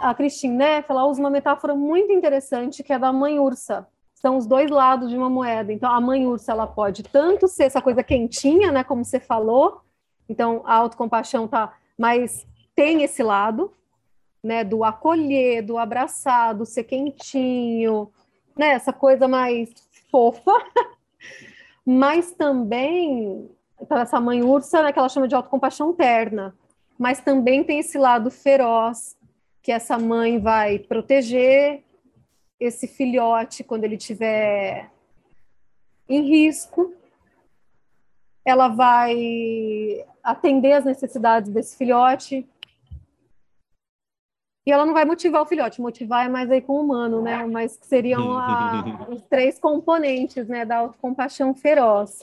A Christine Neff, ela usa uma metáfora muito interessante que é da mãe ursa. São os dois lados de uma moeda. Então, a mãe ursa, ela pode tanto ser essa coisa quentinha, né, como você falou. Então, a autocompaixão tá, mas tem esse lado, né, do acolher, do abraçar, do ser quentinho, né, essa coisa mais fofa. mas também essa mãe ursa, né, que ela chama de autocompaixão terna. Mas também tem esse lado feroz, que essa mãe vai proteger esse filhote quando ele tiver em risco. Ela vai atender as necessidades desse filhote. E ela não vai motivar o filhote, motivar é mais aí com o humano, né? Mas que seriam a, os três componentes, né, da autocompaixão feroz.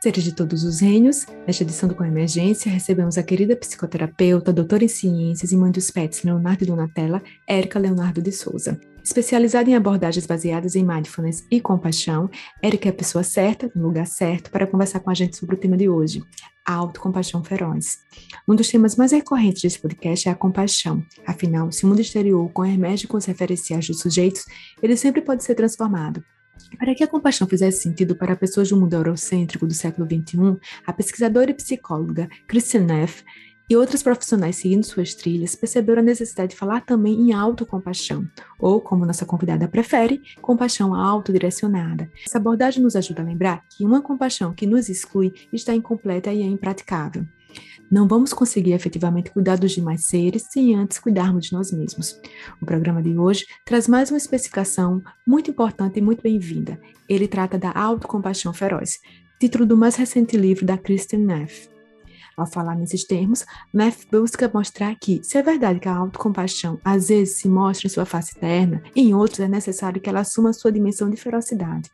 Seres de todos os reinos, nesta edição do Com Emergência, recebemos a querida psicoterapeuta, doutora em ciências e mãe dos pets Leonardo Donatella, Érica Leonardo de Souza. Especializada em abordagens baseadas em mindfulness e compaixão, Érica é a pessoa certa, no lugar certo, para conversar com a gente sobre o tema de hoje, a autocompaixão feroz. Um dos temas mais recorrentes desse podcast é a compaixão. Afinal, se o mundo exterior converge com os referenciais dos sujeitos, ele sempre pode ser transformado. Para que a compaixão fizesse sentido para pessoas do mundo eurocêntrico do século XXI, a pesquisadora e psicóloga Christian Neff e outros profissionais seguindo suas trilhas perceberam a necessidade de falar também em autocompaixão, ou, como nossa convidada prefere, compaixão autodirecionada. Essa abordagem nos ajuda a lembrar que uma compaixão que nos exclui está incompleta e é impraticável. Não vamos conseguir efetivamente cuidar dos demais seres sem antes cuidarmos de nós mesmos. O programa de hoje traz mais uma especificação muito importante e muito bem-vinda. Ele trata da autocompaixão feroz, título do mais recente livro da Kristen Neff. Ao falar nesses termos, Neff busca mostrar que, se é verdade que a autocompaixão às vezes se mostra em sua face terna, em outros é necessário que ela assuma sua dimensão de ferocidade.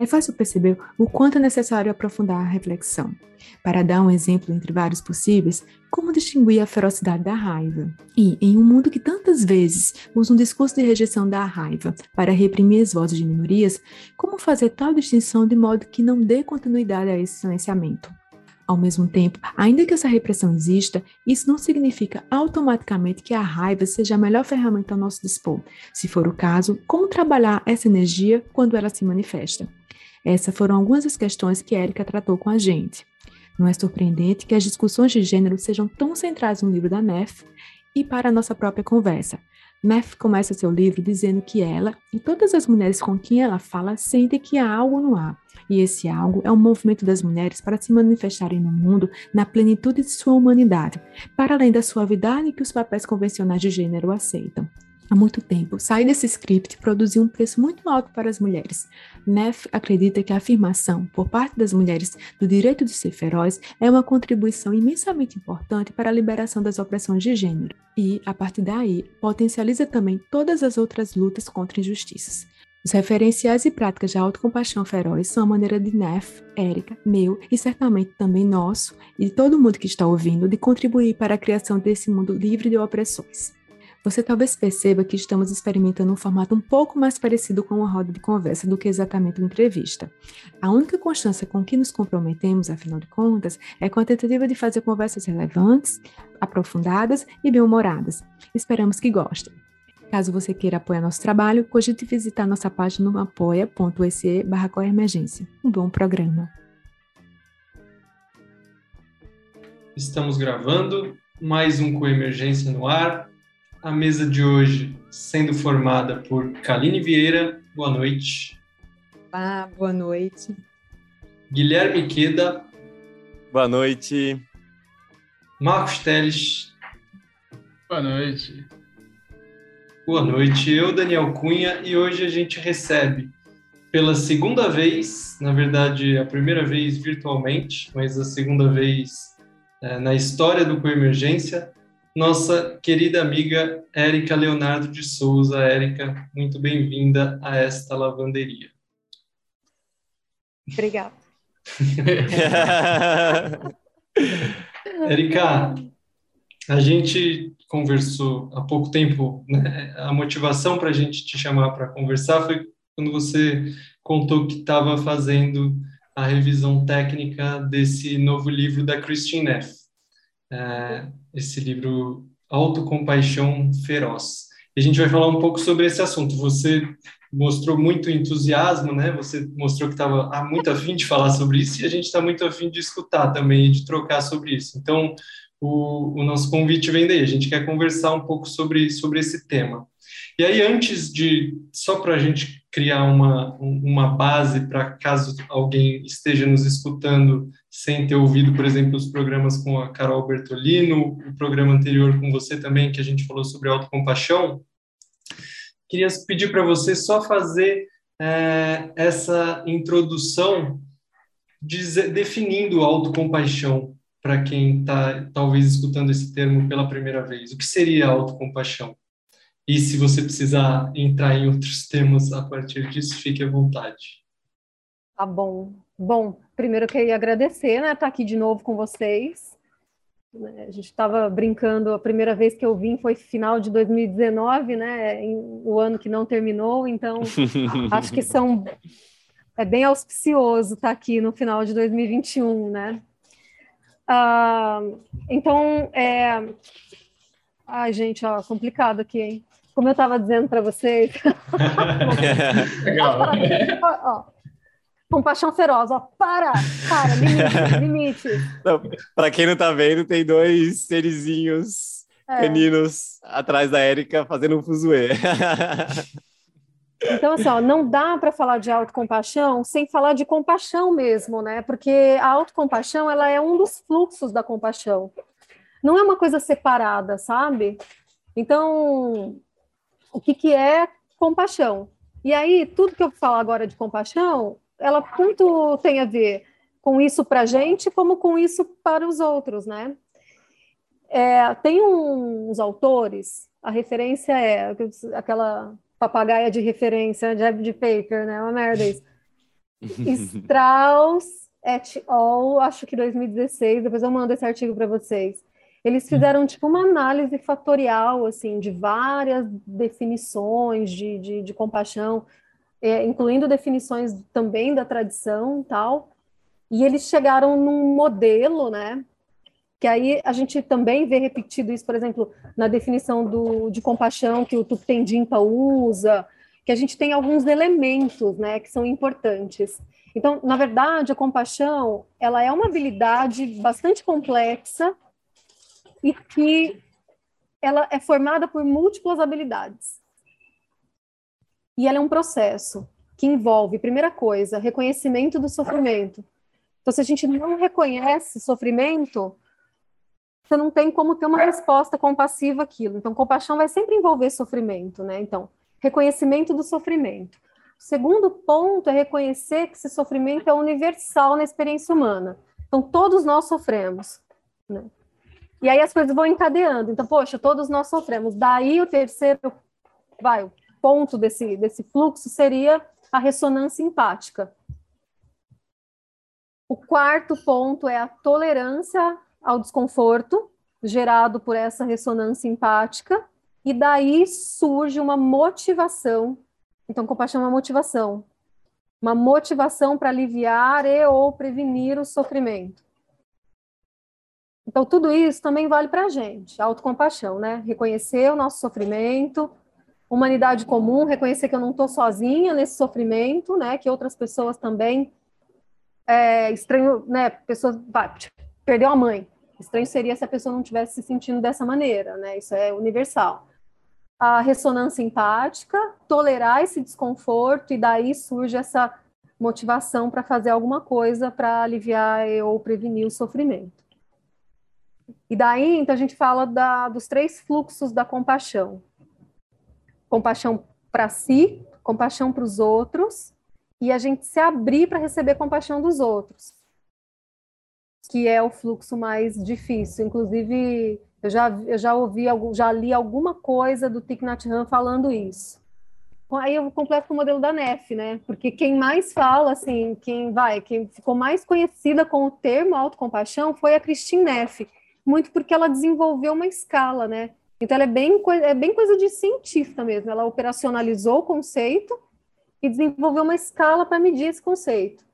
É fácil perceber o quanto é necessário aprofundar a reflexão. Para dar um exemplo entre vários possíveis, como distinguir a ferocidade da raiva? E, em um mundo que tantas vezes usa um discurso de rejeição da raiva para reprimir as vozes de minorias, como fazer tal distinção de modo que não dê continuidade a esse silenciamento? Ao mesmo tempo, ainda que essa repressão exista, isso não significa automaticamente que a raiva seja a melhor ferramenta ao nosso dispor. Se for o caso, como trabalhar essa energia quando ela se manifesta? Essas foram algumas das questões que Érica tratou com a gente. Não é surpreendente que as discussões de gênero sejam tão centrais no livro da Neff e para a nossa própria conversa. Neff começa seu livro dizendo que ela e todas as mulheres com quem ela fala sentem que há algo no ar, e esse algo é um movimento das mulheres para se manifestarem no mundo na plenitude de sua humanidade, para além da suavidade que os papéis convencionais de gênero aceitam. Há muito tempo, sair desse script produziu um preço muito alto para as mulheres. Neff acredita que a afirmação, por parte das mulheres, do direito de ser feroz é uma contribuição imensamente importante para a liberação das opressões de gênero e, a partir daí, potencializa também todas as outras lutas contra injustiças. Os referenciais e práticas de autocompaixão feroz são a maneira de Neff, Érica, meu e certamente também nosso e de todo mundo que está ouvindo de contribuir para a criação desse mundo livre de opressões. Você talvez perceba que estamos experimentando um formato um pouco mais parecido com uma roda de conversa do que exatamente uma entrevista. A única constância com que nos comprometemos, afinal de contas, é com a tentativa de fazer conversas relevantes, aprofundadas e bem-humoradas. Esperamos que gostem. Caso você queira apoiar nosso trabalho, cogite visitar nossa página no apoia.se barra emergência. Um bom programa. Estamos gravando mais um Coemergência no ar. A mesa de hoje sendo formada por Kaline Vieira, boa noite. Olá, boa noite. Guilherme Queda. Boa noite. Marcos Teles. Boa noite. Boa noite, eu, Daniel Cunha, e hoje a gente recebe pela segunda vez, na verdade, a primeira vez virtualmente, mas a segunda vez é, na história do Coemergência, nossa querida amiga Érica Leonardo de Souza. Érica, muito bem-vinda a esta lavanderia. Obrigada. Érica, a gente conversou há pouco tempo, né? a motivação para a gente te chamar para conversar foi quando você contou que estava fazendo a revisão técnica desse novo livro da Christine Neff, é, esse livro Autocompaixão Feroz. E a gente vai falar um pouco sobre esse assunto. Você mostrou muito entusiasmo, né? Você mostrou que estava muito afim de falar sobre isso e a gente está muito afim de escutar também e de trocar sobre isso. Então, o, o nosso convite vem daí. A gente quer conversar um pouco sobre, sobre esse tema. E aí, antes de, só para a gente criar uma, uma base para caso alguém esteja nos escutando sem ter ouvido, por exemplo, os programas com a Carol Bertolino, o programa anterior com você também, que a gente falou sobre autocompaixão, queria pedir para você só fazer é, essa introdução dizer, definindo autocompaixão para quem está talvez escutando esse termo pela primeira vez. O que seria autocompaixão? E se você precisar entrar em outros termos a partir disso, fique à vontade. Tá bom. Bom, primeiro eu queria agradecer, né, estar tá aqui de novo com vocês. Né, a gente estava brincando, a primeira vez que eu vim foi final de 2019, né, o ano que não terminou, então acho que são é bem auspicioso estar tá aqui no final de 2021, né? Ah, então, é... Ai, gente, ó, complicado aqui, hein? como eu estava dizendo para vocês. Legal. ó, compaixão feroz, ó, para, para, limite, limite. Para quem não está vendo, tem dois serizinhos é. caninos atrás da Érica fazendo um fuzuê. Então, assim, ó, não dá para falar de autocompaixão sem falar de compaixão mesmo, né? Porque a autocompaixão, ela é um dos fluxos da compaixão. Não é uma coisa separada, sabe? Então, o que, que é compaixão. E aí, tudo que eu falo agora de compaixão, ela tanto tem a ver com isso para a gente, como com isso para os outros, né? É, tem uns autores, a referência é aquela papagaia de referência, de Paper, né? Uma merda isso. Strauss et al., acho que 2016, depois eu mando esse artigo para vocês. Eles fizeram tipo uma análise fatorial assim de várias definições de, de, de compaixão, é, incluindo definições também da tradição tal. E eles chegaram num modelo, né? Que aí a gente também vê repetido isso, por exemplo, na definição do, de compaixão que o Tuptendimpa usa, que a gente tem alguns elementos, né, que são importantes. Então, na verdade, a compaixão, ela é uma habilidade bastante complexa e que ela é formada por múltiplas habilidades. E ela é um processo que envolve, primeira coisa, reconhecimento do sofrimento. Então, se a gente não reconhece sofrimento, você não tem como ter uma resposta compassiva àquilo. Então, compaixão vai sempre envolver sofrimento, né? Então, reconhecimento do sofrimento. O segundo ponto é reconhecer que esse sofrimento é universal na experiência humana. Então, todos nós sofremos. Né? E aí as coisas vão encadeando. Então, poxa, todos nós sofremos. Daí o terceiro, vai, o ponto desse, desse fluxo seria a ressonância empática. O quarto ponto é a tolerância ao desconforto gerado por essa ressonância empática, e daí surge uma motivação. Então, compaixão é uma motivação. Uma motivação para aliviar e ou prevenir o sofrimento. Então, tudo isso também vale para a gente, autocompaixão, né? Reconhecer o nosso sofrimento, humanidade comum, reconhecer que eu não estou sozinha nesse sofrimento, né? Que outras pessoas também. É, estranho, né? Pessoas. Perdeu a mãe. Estranho seria se a pessoa não estivesse se sentindo dessa maneira, né? Isso é universal. A ressonância empática, tolerar esse desconforto, e daí surge essa motivação para fazer alguma coisa para aliviar ou prevenir o sofrimento. E daí, então, a gente fala da, dos três fluxos da compaixão: compaixão para si, compaixão para os outros, e a gente se abrir para receber compaixão dos outros, que é o fluxo mais difícil. Inclusive, eu já, eu já ouvi, já li alguma coisa do Thich Nhat Hanh falando isso. Aí eu completo com o modelo da NEF, né? Porque quem mais fala, assim, quem vai, quem ficou mais conhecida com o termo autocompaixão foi a Christine Neff, muito porque ela desenvolveu uma escala, né? Então, ela é bem, é bem coisa de cientista mesmo. Ela operacionalizou o conceito e desenvolveu uma escala para medir esse conceito.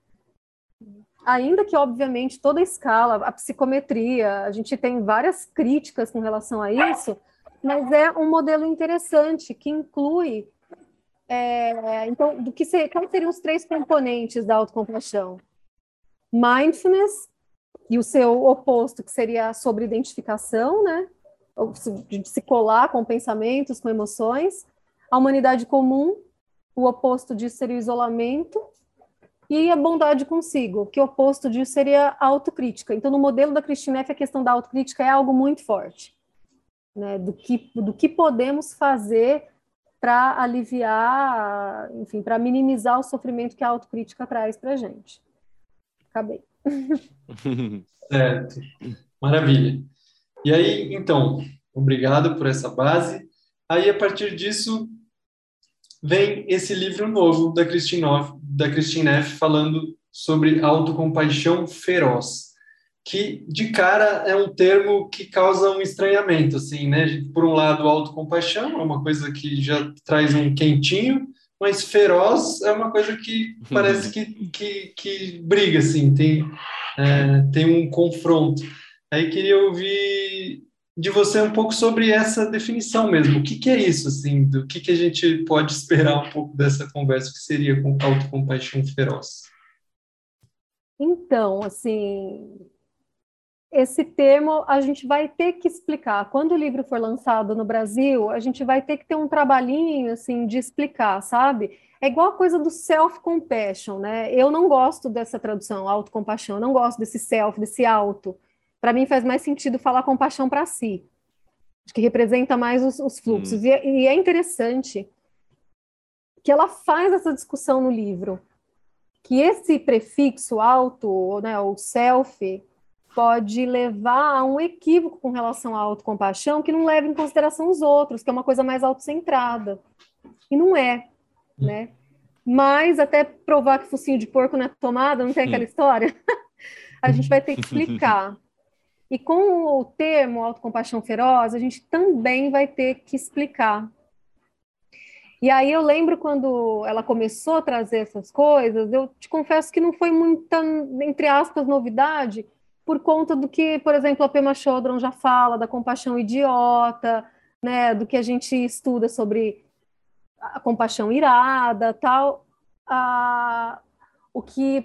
Ainda que, obviamente, toda a escala, a psicometria, a gente tem várias críticas com relação a isso, mas é um modelo interessante que inclui. É, então, do que ser, quais seriam os três componentes da autocompaixão? Mindfulness e o seu oposto, que seria a sobre-identificação, né? De se colar com pensamentos, com emoções. A humanidade comum, o oposto disso seria o isolamento e a bondade consigo, que o oposto disso seria a autocrítica. Então, no modelo da Christine F, a questão da autocrítica é algo muito forte, né? do, que, do que podemos fazer para aliviar, enfim, para minimizar o sofrimento que a autocrítica traz para a gente. Acabei. certo. Maravilha. E aí, então, obrigado por essa base. Aí, a partir disso, vem esse livro novo da Christine, da Christine Neff falando sobre autocompaixão feroz, que de cara é um termo que causa um estranhamento, assim, né? Por um lado, autocompaixão é uma coisa que já traz um quentinho, mas feroz é uma coisa que parece que, que, que briga, assim, tem, é, tem um confronto. Aí queria ouvir de você um pouco sobre essa definição mesmo. O que, que é isso, assim? Do que, que a gente pode esperar um pouco dessa conversa que seria com autocompaixão feroz? Então, assim, esse termo a gente vai ter que explicar. Quando o livro for lançado no Brasil, a gente vai ter que ter um trabalhinho, assim, de explicar, sabe? É igual a coisa do self-compassion, né? Eu não gosto dessa tradução, autocompaixão, não gosto desse self, desse auto para mim faz mais sentido falar compaixão para si, que representa mais os, os fluxos. Hum. E, é, e, é interessante que ela faz essa discussão no livro, que esse prefixo auto, né, o self, pode levar a um equívoco com relação à autocompaixão que não leva em consideração os outros, que é uma coisa mais autocentrada. E não é, né? Mas até provar que focinho de porco não é tomada, não tem aquela história? a gente vai ter que explicar. E com o termo autocompaixão feroz, a gente também vai ter que explicar. E aí eu lembro quando ela começou a trazer essas coisas, eu te confesso que não foi muita, entre aspas, novidade, por conta do que, por exemplo, a Pema Chodron já fala, da compaixão idiota, né, do que a gente estuda sobre a compaixão irada, tal. Ah, o que...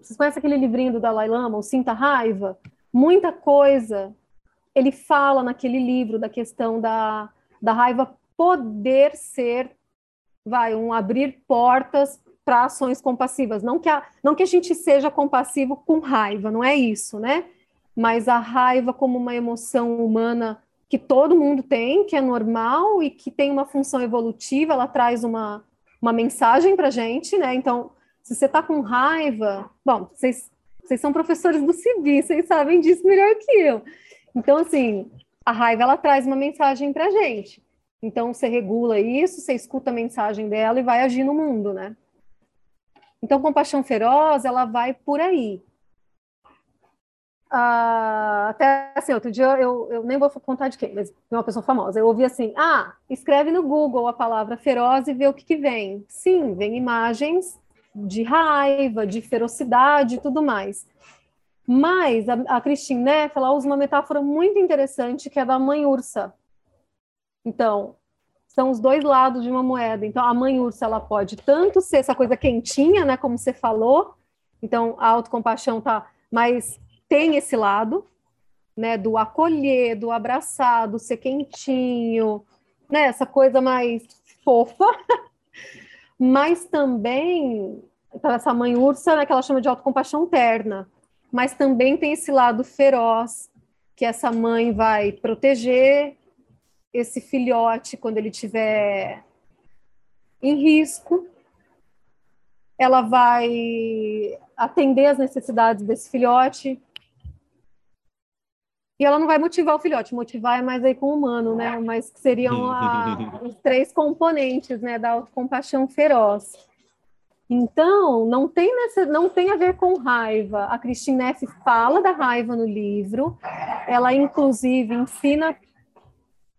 Vocês conhecem aquele livrinho do Dalai Lama, o Sinta Raiva? Muita coisa ele fala naquele livro da questão da, da raiva poder ser, vai, um abrir portas para ações compassivas. Não que, a, não que a gente seja compassivo com raiva, não é isso, né? Mas a raiva como uma emoção humana que todo mundo tem, que é normal e que tem uma função evolutiva, ela traz uma, uma mensagem para gente, né? Então, se você está com raiva, bom, vocês vocês são professores do CIVI, vocês sabem disso melhor que eu. Então, assim, a raiva ela traz uma mensagem para gente. Então, você regula isso, você escuta a mensagem dela e vai agir no mundo, né? Então, compaixão feroz, ela vai por aí. Ah, até assim, outro dia eu, eu nem vou contar de quem, mas de uma pessoa famosa. Eu ouvi assim: ah, escreve no Google a palavra feroz e vê o que, que vem. Sim, vem imagens de raiva, de ferocidade e tudo mais. Mas a, a Christine Neff, ela usa uma metáfora muito interessante que é da mãe ursa. Então, são os dois lados de uma moeda. Então, a mãe ursa, ela pode tanto ser essa coisa quentinha, né, como você falou, então a autocompaixão tá, mas tem esse lado, né, do acolher, do abraçar, do ser quentinho, né, essa coisa mais fofa, mas também para essa mãe ursa, né, que ela chama de autocompaixão terna, mas também tem esse lado feroz, que essa mãe vai proteger esse filhote quando ele tiver em risco, ela vai atender as necessidades desse filhote, e ela não vai motivar o filhote, motivar é mais aí com o humano, né? Mas que seriam a, os três componentes, né, da autocompaixão feroz. Então, não tem, nessa, não tem a ver com raiva. A Christine Neff fala da raiva no livro, ela inclusive ensina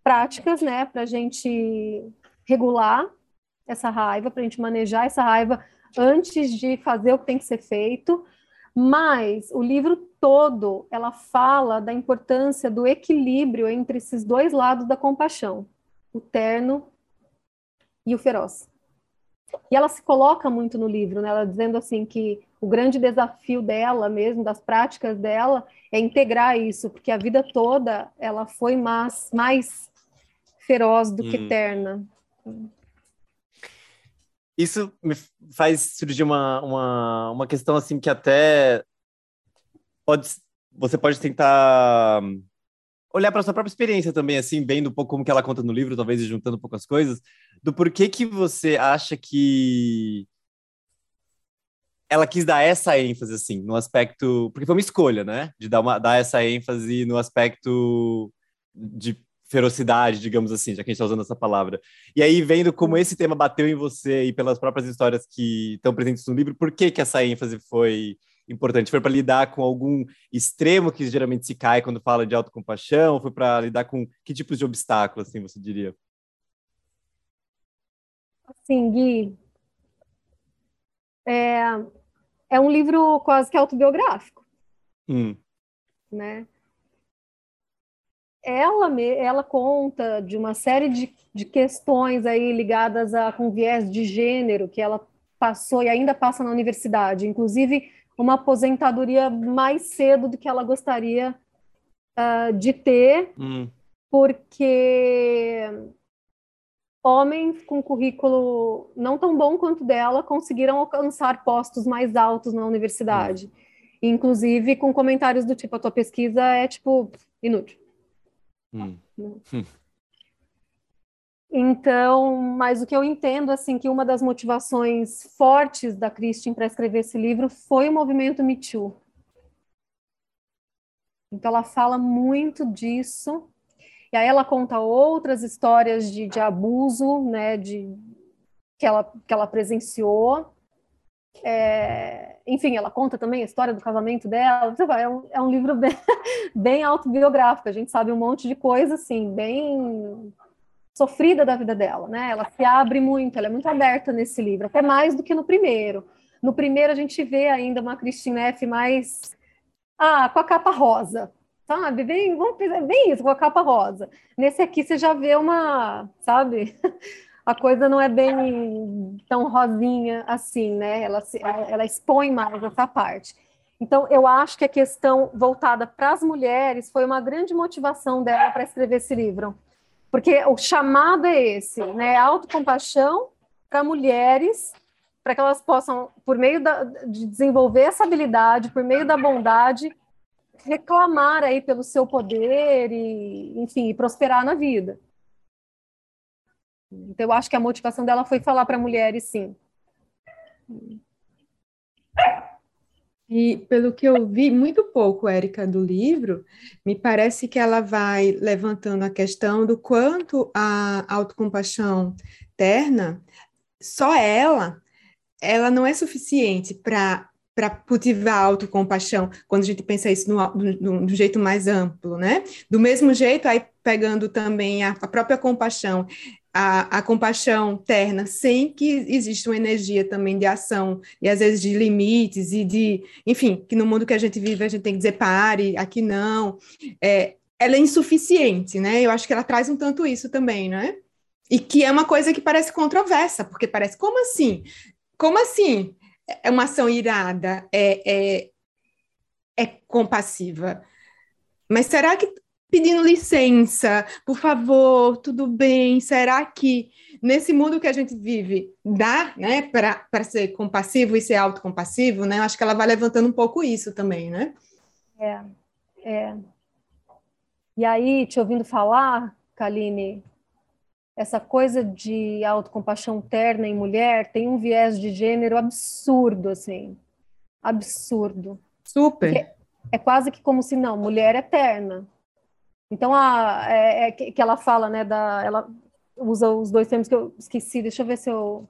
práticas, né, para a gente regular essa raiva, para a gente manejar essa raiva antes de fazer o que tem que ser feito. Mas o livro todo, ela fala da importância do equilíbrio entre esses dois lados da compaixão, o terno e o feroz. E ela se coloca muito no livro, né? ela dizendo assim que o grande desafio dela mesmo, das práticas dela, é integrar isso, porque a vida toda ela foi mais, mais feroz do hum. que terna. Isso me faz surgir uma, uma, uma questão assim que até pode, você pode tentar olhar para sua própria experiência também, assim, vendo um pouco como que ela conta no livro, talvez juntando um pouco as coisas, do porquê que você acha que ela quis dar essa ênfase, assim, no aspecto. Porque foi uma escolha, né? De dar, uma, dar essa ênfase no aspecto de ferocidade, digamos assim, já que a gente está usando essa palavra. E aí, vendo como esse tema bateu em você e pelas próprias histórias que estão presentes no livro, por que, que essa ênfase foi importante? Foi para lidar com algum extremo que geralmente se cai quando fala de autocompaixão? Foi para lidar com que tipos de obstáculos, assim, você diria? Assim, Gui, é, é um livro quase que autobiográfico, hum. né? ela, ela conta de uma série de, de questões aí ligadas a, com viés de gênero que ela passou e ainda passa na universidade, inclusive uma aposentadoria mais cedo do que ela gostaria uh, de ter, hum. porque homens com currículo não tão bom quanto dela conseguiram alcançar postos mais altos na universidade, hum. inclusive com comentários do tipo: a tua pesquisa é tipo inútil. Hum. Então, mas o que eu entendo, assim, que uma das motivações fortes da Christine para escrever esse livro foi o movimento Me Too. Então, ela fala muito disso. E aí ela conta outras histórias de, de abuso, né, de, que, ela, que ela presenciou. É, enfim, ela conta também a história do casamento dela. É um, é um livro bem, bem, autobiográfico. A gente sabe um monte de coisa, assim, bem sofrida da vida dela, né? Ela se abre muito, ela é muito aberta nesse livro, até mais do que no primeiro. No primeiro a gente vê ainda uma Christine F. mais ah, com a capa rosa, sabe? Bem, vamos bem isso, com a capa rosa. Nesse aqui você já vê uma, sabe? a coisa não é bem tão rosinha assim, né? Ela, se, ela expõe mais essa parte. Então, eu acho que a questão voltada para as mulheres foi uma grande motivação dela para escrever esse livro. Porque o chamado é esse, né? Autocompaixão para mulheres, para que elas possam, por meio da, de desenvolver essa habilidade, por meio da bondade, reclamar aí pelo seu poder e, enfim, prosperar na vida. Então, eu acho que a motivação dela foi falar para mulheres, sim. E pelo que eu vi, muito pouco, Érica, do livro, me parece que ela vai levantando a questão do quanto a autocompaixão terna, só ela, ela não é suficiente para para cultivar a autocompaixão, quando a gente pensa isso no, jeito mais amplo, né? Do mesmo jeito, aí pegando também a, a própria compaixão, a, a, compaixão terna, sem que exista uma energia também de ação, e às vezes de limites, e de, enfim, que no mundo que a gente vive a gente tem que dizer pare, aqui não, é, ela é insuficiente, né? Eu acho que ela traz um tanto isso também, né? E que é uma coisa que parece controversa, porque parece, como assim? Como assim? É uma ação irada, é, é, é compassiva. Mas será que pedindo licença, por favor, tudo bem? Será que nesse mundo que a gente vive dá, né, para ser compassivo e ser autocompassivo, né? Acho que ela vai levantando um pouco isso também, né? É, é. E aí, te ouvindo falar, Kaline, essa coisa de autocompaixão terna em mulher tem um viés de gênero absurdo, assim. Absurdo. Super. É, é quase que como se, não, mulher é terna então, a, é, é, que ela fala, né, da, ela usa os dois termos que eu esqueci, deixa eu ver se eu...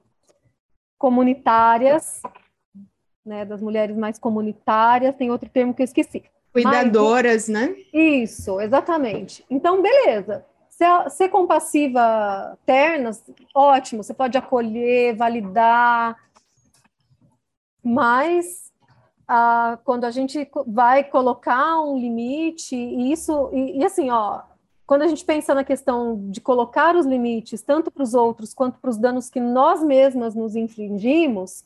Comunitárias, né, das mulheres mais comunitárias, tem outro termo que eu esqueci. Cuidadoras, Mas, né? Isso, exatamente. Então, beleza. Ser, ser compassiva terna, ótimo, você pode acolher, validar, mas a, quando a gente vai colocar um limite, e isso, e, e assim, ó, quando a gente pensa na questão de colocar os limites, tanto para os outros quanto para os danos que nós mesmas nos infligimos,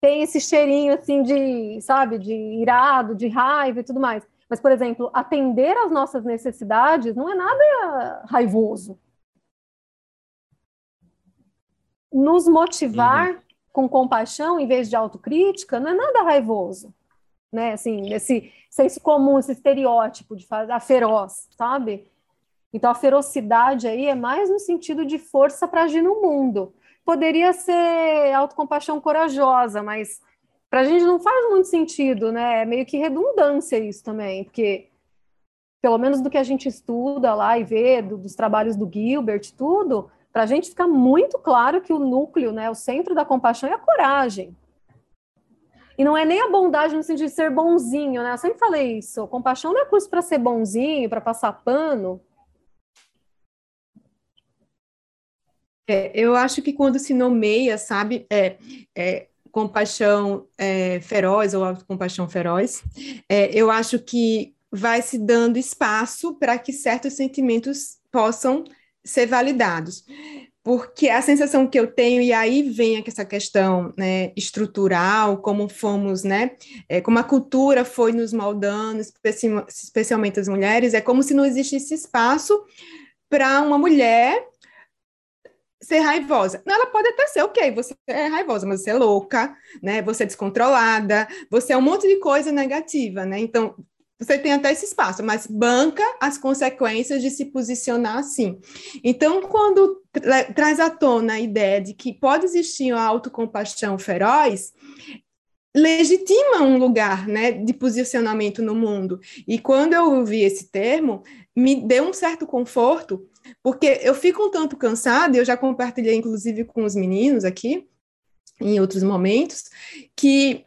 tem esse cheirinho assim de, sabe, de irado, de raiva e tudo mais. Mas, por exemplo, atender às nossas necessidades não é nada raivoso. Nos motivar uhum. Com compaixão em vez de autocrítica não é nada raivoso. Né? Assim, esse senso comum, esse estereótipo de a feroz, sabe? Então a ferocidade aí é mais no sentido de força para agir no mundo. Poderia ser autocompaixão corajosa, mas para a gente não faz muito sentido, né? É meio que redundância isso também, porque pelo menos do que a gente estuda lá e vê do, dos trabalhos do Gilbert, tudo, para a gente fica muito claro que o núcleo, né, o centro da compaixão é a coragem. E não é nem a bondade no sentido de ser bonzinho, né? Eu sempre falei isso. Compaixão não é curso para ser bonzinho, para passar pano. É, eu acho que quando se nomeia, sabe, é, é compaixão é, feroz ou autocompaixão feroz, é, eu acho que vai se dando espaço para que certos sentimentos possam ser validados porque a sensação que eu tenho, e aí vem essa questão né, estrutural, como fomos, né, é, como a cultura foi nos moldando, especialmente as mulheres, é como se não existisse espaço para uma mulher ser raivosa. Ela pode até ser, ok, você é raivosa, mas você é louca, né, você é descontrolada, você é um monte de coisa negativa, né, então você tem até esse espaço, mas banca as consequências de se posicionar assim. Então, quando tra traz à tona a ideia de que pode existir uma autocompaixão feroz, legitima um lugar né, de posicionamento no mundo. E quando eu ouvi esse termo, me deu um certo conforto, porque eu fico um tanto cansada, eu já compartilhei inclusive com os meninos aqui, em outros momentos, que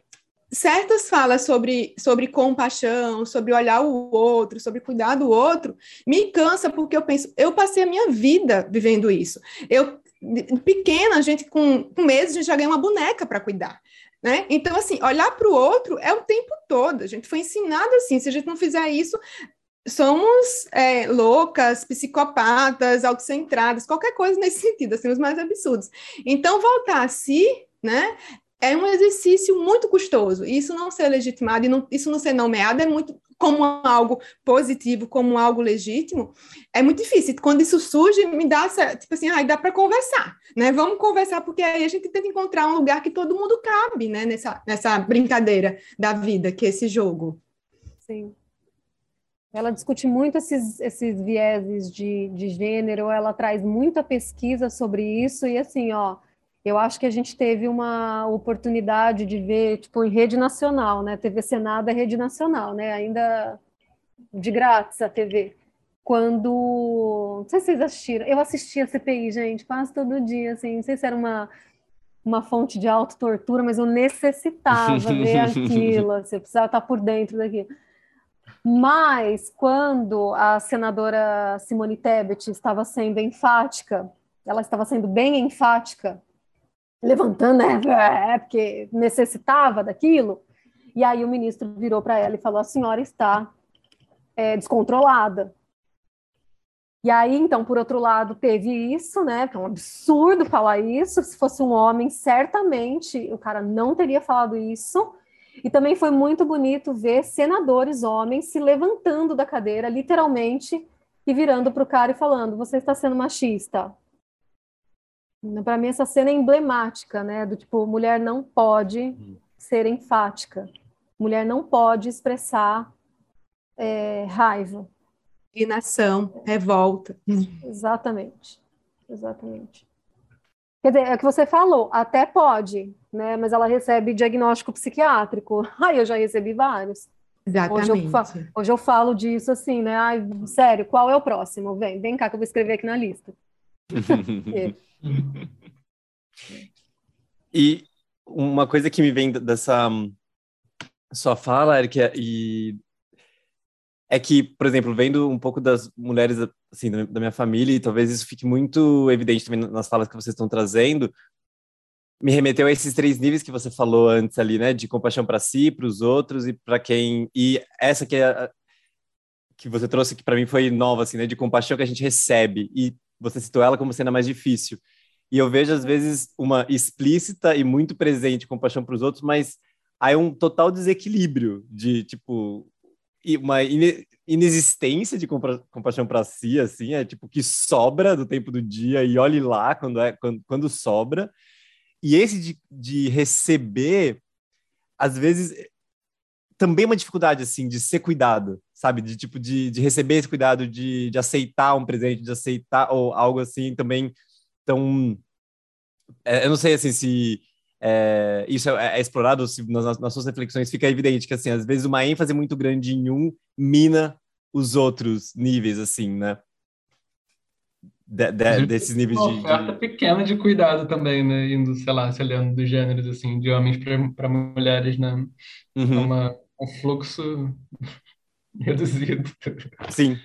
certas falas sobre, sobre compaixão, sobre olhar o outro, sobre cuidar do outro, me cansa porque eu penso, eu passei a minha vida vivendo isso. Eu pequena, a gente com, com meses, a gente já ganha uma boneca para cuidar. Né? Então, assim, olhar para o outro é o tempo todo. A gente foi ensinado assim. Se a gente não fizer isso, somos é, loucas, psicopatas, autocentradas, qualquer coisa nesse sentido, assim, os mais absurdos. Então, voltar a si, né, é um exercício muito custoso. E isso não ser legitimado, e não, isso não ser nomeado é muito como algo positivo, como algo legítimo, é muito difícil. Quando isso surge, me dá tipo assim, ah, dá para conversar, né? Vamos conversar porque aí a gente tenta encontrar um lugar que todo mundo cabe, né? Nessa, nessa brincadeira da vida, que é esse jogo. Sim. Ela discute muito esses, esses vieses de, de gênero, ela traz muita pesquisa sobre isso, e assim, ó, eu acho que a gente teve uma oportunidade de ver, tipo, em rede nacional, né? TV Senado é rede nacional, né? Ainda de grátis a TV. Quando. Não sei se vocês assistiram. Eu assisti a CPI, gente, quase todo dia, assim. Não sei se era uma, uma fonte de autotortura, mas eu necessitava ver aquilo. Assim, eu precisava estar por dentro daquilo. Mas quando a senadora Simone Tebet estava sendo enfática, ela estava sendo bem enfática levantando, né? É, porque necessitava daquilo. E aí o ministro virou para ela e falou: a senhora está é, descontrolada. E aí, então, por outro lado, teve isso, né? Que é um absurdo falar isso. Se fosse um homem, certamente o cara não teria falado isso. E também foi muito bonito ver senadores homens se levantando da cadeira, literalmente, e virando para o cara e falando: Você está sendo machista. Para mim, essa cena é emblemática, né? Do tipo, mulher não pode hum. ser enfática, mulher não pode expressar é, raiva. Inação, revolta. Exatamente, exatamente. Quer dizer, é o que você falou, até pode, né? Mas ela recebe diagnóstico psiquiátrico. Ai, eu já recebi vários. Exatamente. Hoje eu, falo, hoje eu falo disso assim, né? Ai, sério, qual é o próximo? Vem, vem cá que eu vou escrever aqui na lista. e uma coisa que me vem dessa sua fala, Eric, é, e é que, por exemplo, vendo um pouco das mulheres assim da minha família, e talvez isso fique muito evidente também nas falas que vocês estão trazendo, me remeteu a esses três níveis que você falou antes ali, né? De compaixão para si, para os outros e para quem. E essa que é a, que você trouxe que para mim foi nova, assim, né? De compaixão que a gente recebe e você citou ela como sendo a mais difícil. E eu vejo às vezes uma explícita e muito presente compaixão para os outros, mas aí um total desequilíbrio de tipo uma inexistência de compaixão para si, assim, é tipo que sobra do tempo do dia e olhe lá quando é quando, quando sobra. E esse de, de receber, às vezes, também é uma dificuldade, assim, de ser cuidado, sabe? De, tipo, de, de receber esse cuidado, de, de aceitar um presente, de aceitar, ou algo assim, também tão... É, eu não sei, assim, se é, isso é, é, explorado, se nas, nas suas reflexões fica evidente que, assim, às vezes uma ênfase muito grande em um mina os outros níveis, assim, né? de, de, desses níveis uma de. Oferta de... pequena de cuidado também, né? Indo, sei lá, se olhando dos gêneros, assim, de homens para mulheres, né? Uhum. É uma, um fluxo reduzido. Sim.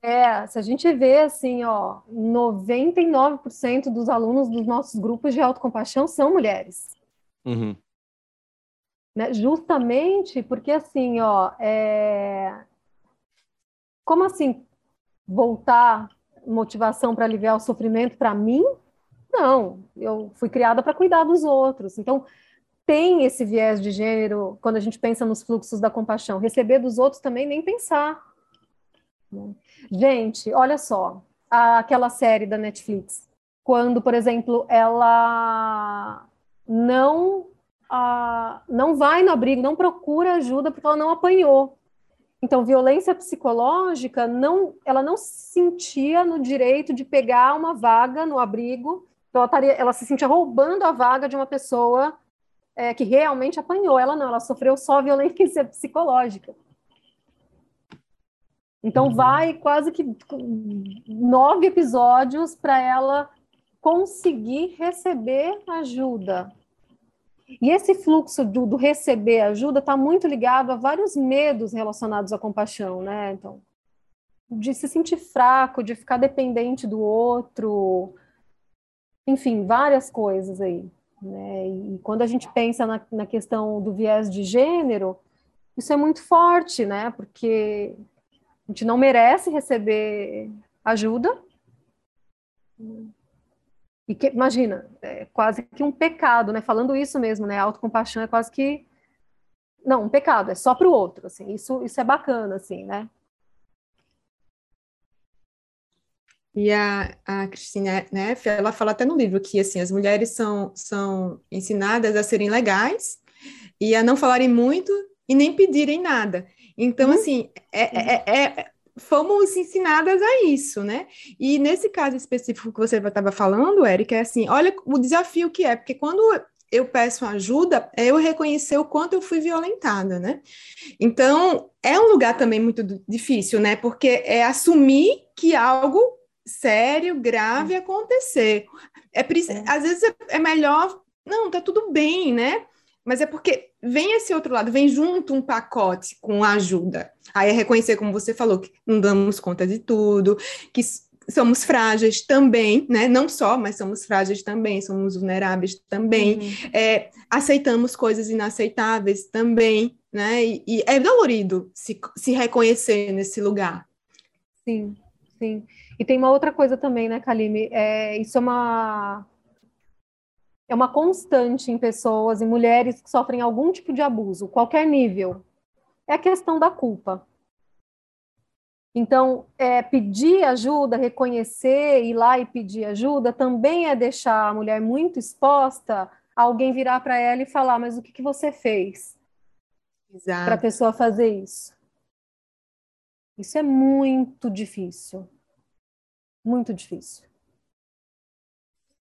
É, se a gente vê assim, ó, 99% dos alunos dos nossos grupos de autocompaixão são mulheres. Uhum. Né? Justamente porque assim, ó, é... como assim voltar motivação para aliviar o sofrimento para mim? Não, eu fui criada para cuidar dos outros. Então, tem esse viés de gênero quando a gente pensa nos fluxos da compaixão. Receber dos outros também nem pensar. Gente, olha só, aquela série da Netflix, quando, por exemplo, ela não não vai no abrigo, não procura ajuda porque ela não apanhou. Então, violência psicológica, não, ela não se sentia no direito de pegar uma vaga no abrigo, então ela, estaria, ela se sentia roubando a vaga de uma pessoa é, que realmente apanhou. Ela não, ela sofreu só violência psicológica. Então, uhum. vai quase que nove episódios para ela conseguir receber ajuda. E esse fluxo do, do receber ajuda está muito ligado a vários medos relacionados à compaixão, né? Então, de se sentir fraco, de ficar dependente do outro, enfim, várias coisas aí. Né? E quando a gente pensa na, na questão do viés de gênero, isso é muito forte, né? Porque a gente não merece receber ajuda. E que, imagina, é quase que um pecado, né? Falando isso mesmo, né? Autocompaixão é quase que não, um pecado, é só para o outro, assim. Isso isso é bacana, assim, né? E a, a Cristina Neff, ela fala até no livro que assim as mulheres são, são ensinadas a serem legais e a não falarem muito e nem pedirem nada. Então, uhum. assim, é, é, é, fomos ensinadas a isso, né? E nesse caso específico que você estava falando, Érica, é assim, olha o desafio que é, porque quando eu peço ajuda, é eu reconhecer o quanto eu fui violentada, né? Então, é um lugar também muito difícil, né? Porque é assumir que algo sério, grave acontecer. É, é. Às vezes é, é melhor, não, tá tudo bem, né? Mas é porque vem esse outro lado, vem junto um pacote com ajuda. Aí é reconhecer, como você falou, que não damos conta de tudo, que somos frágeis também, né? Não só, mas somos frágeis também, somos vulneráveis também. Uhum. É, aceitamos coisas inaceitáveis também, né? E, e, é dolorido se, se reconhecer nesse lugar. Sim, sim. E tem uma outra coisa também, né, Kalime? É, isso é uma é uma constante em pessoas e mulheres que sofrem algum tipo de abuso, qualquer nível. É a questão da culpa. Então, é, pedir ajuda, reconhecer, ir lá e pedir ajuda, também é deixar a mulher muito exposta a alguém virar para ela e falar: Mas o que, que você fez para a pessoa fazer isso? Isso é muito difícil. Muito difícil.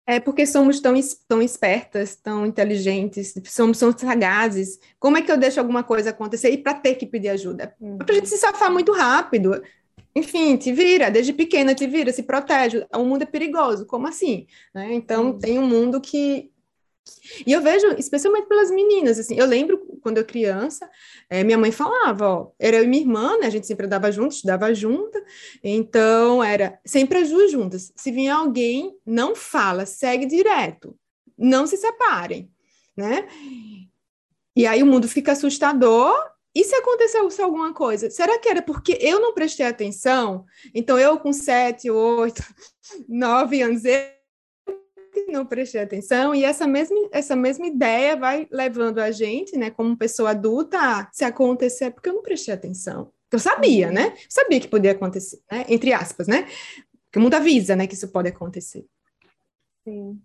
É porque somos tão, tão espertas, tão inteligentes, somos, somos sagazes. Como é que eu deixo alguma coisa acontecer e para ter que pedir ajuda? Uhum. Para a gente se safar muito rápido. Enfim, te vira, desde pequena te vira, se protege. O mundo é perigoso, como assim? Né? Então, uhum. tem um mundo que, e eu vejo, especialmente pelas meninas, assim, eu lembro quando eu criança, é, minha mãe falava, ó, era eu e minha irmã, né, a gente sempre andava junto, estudava junto, então era sempre as duas juntas. Se vinha alguém, não fala, segue direto. não se separem, né? E aí o mundo fica assustador. E se aconteceu alguma coisa? Será que era porque eu não prestei atenção? Então, eu com sete, oito, nove anos, eu não prestei atenção, e essa mesma, essa mesma ideia vai levando a gente, né, como pessoa adulta, a se acontecer, porque eu não prestei atenção. Eu sabia, né? Eu sabia que podia acontecer, né? Entre aspas, né? Porque o mundo avisa, né, que isso pode acontecer. Sim.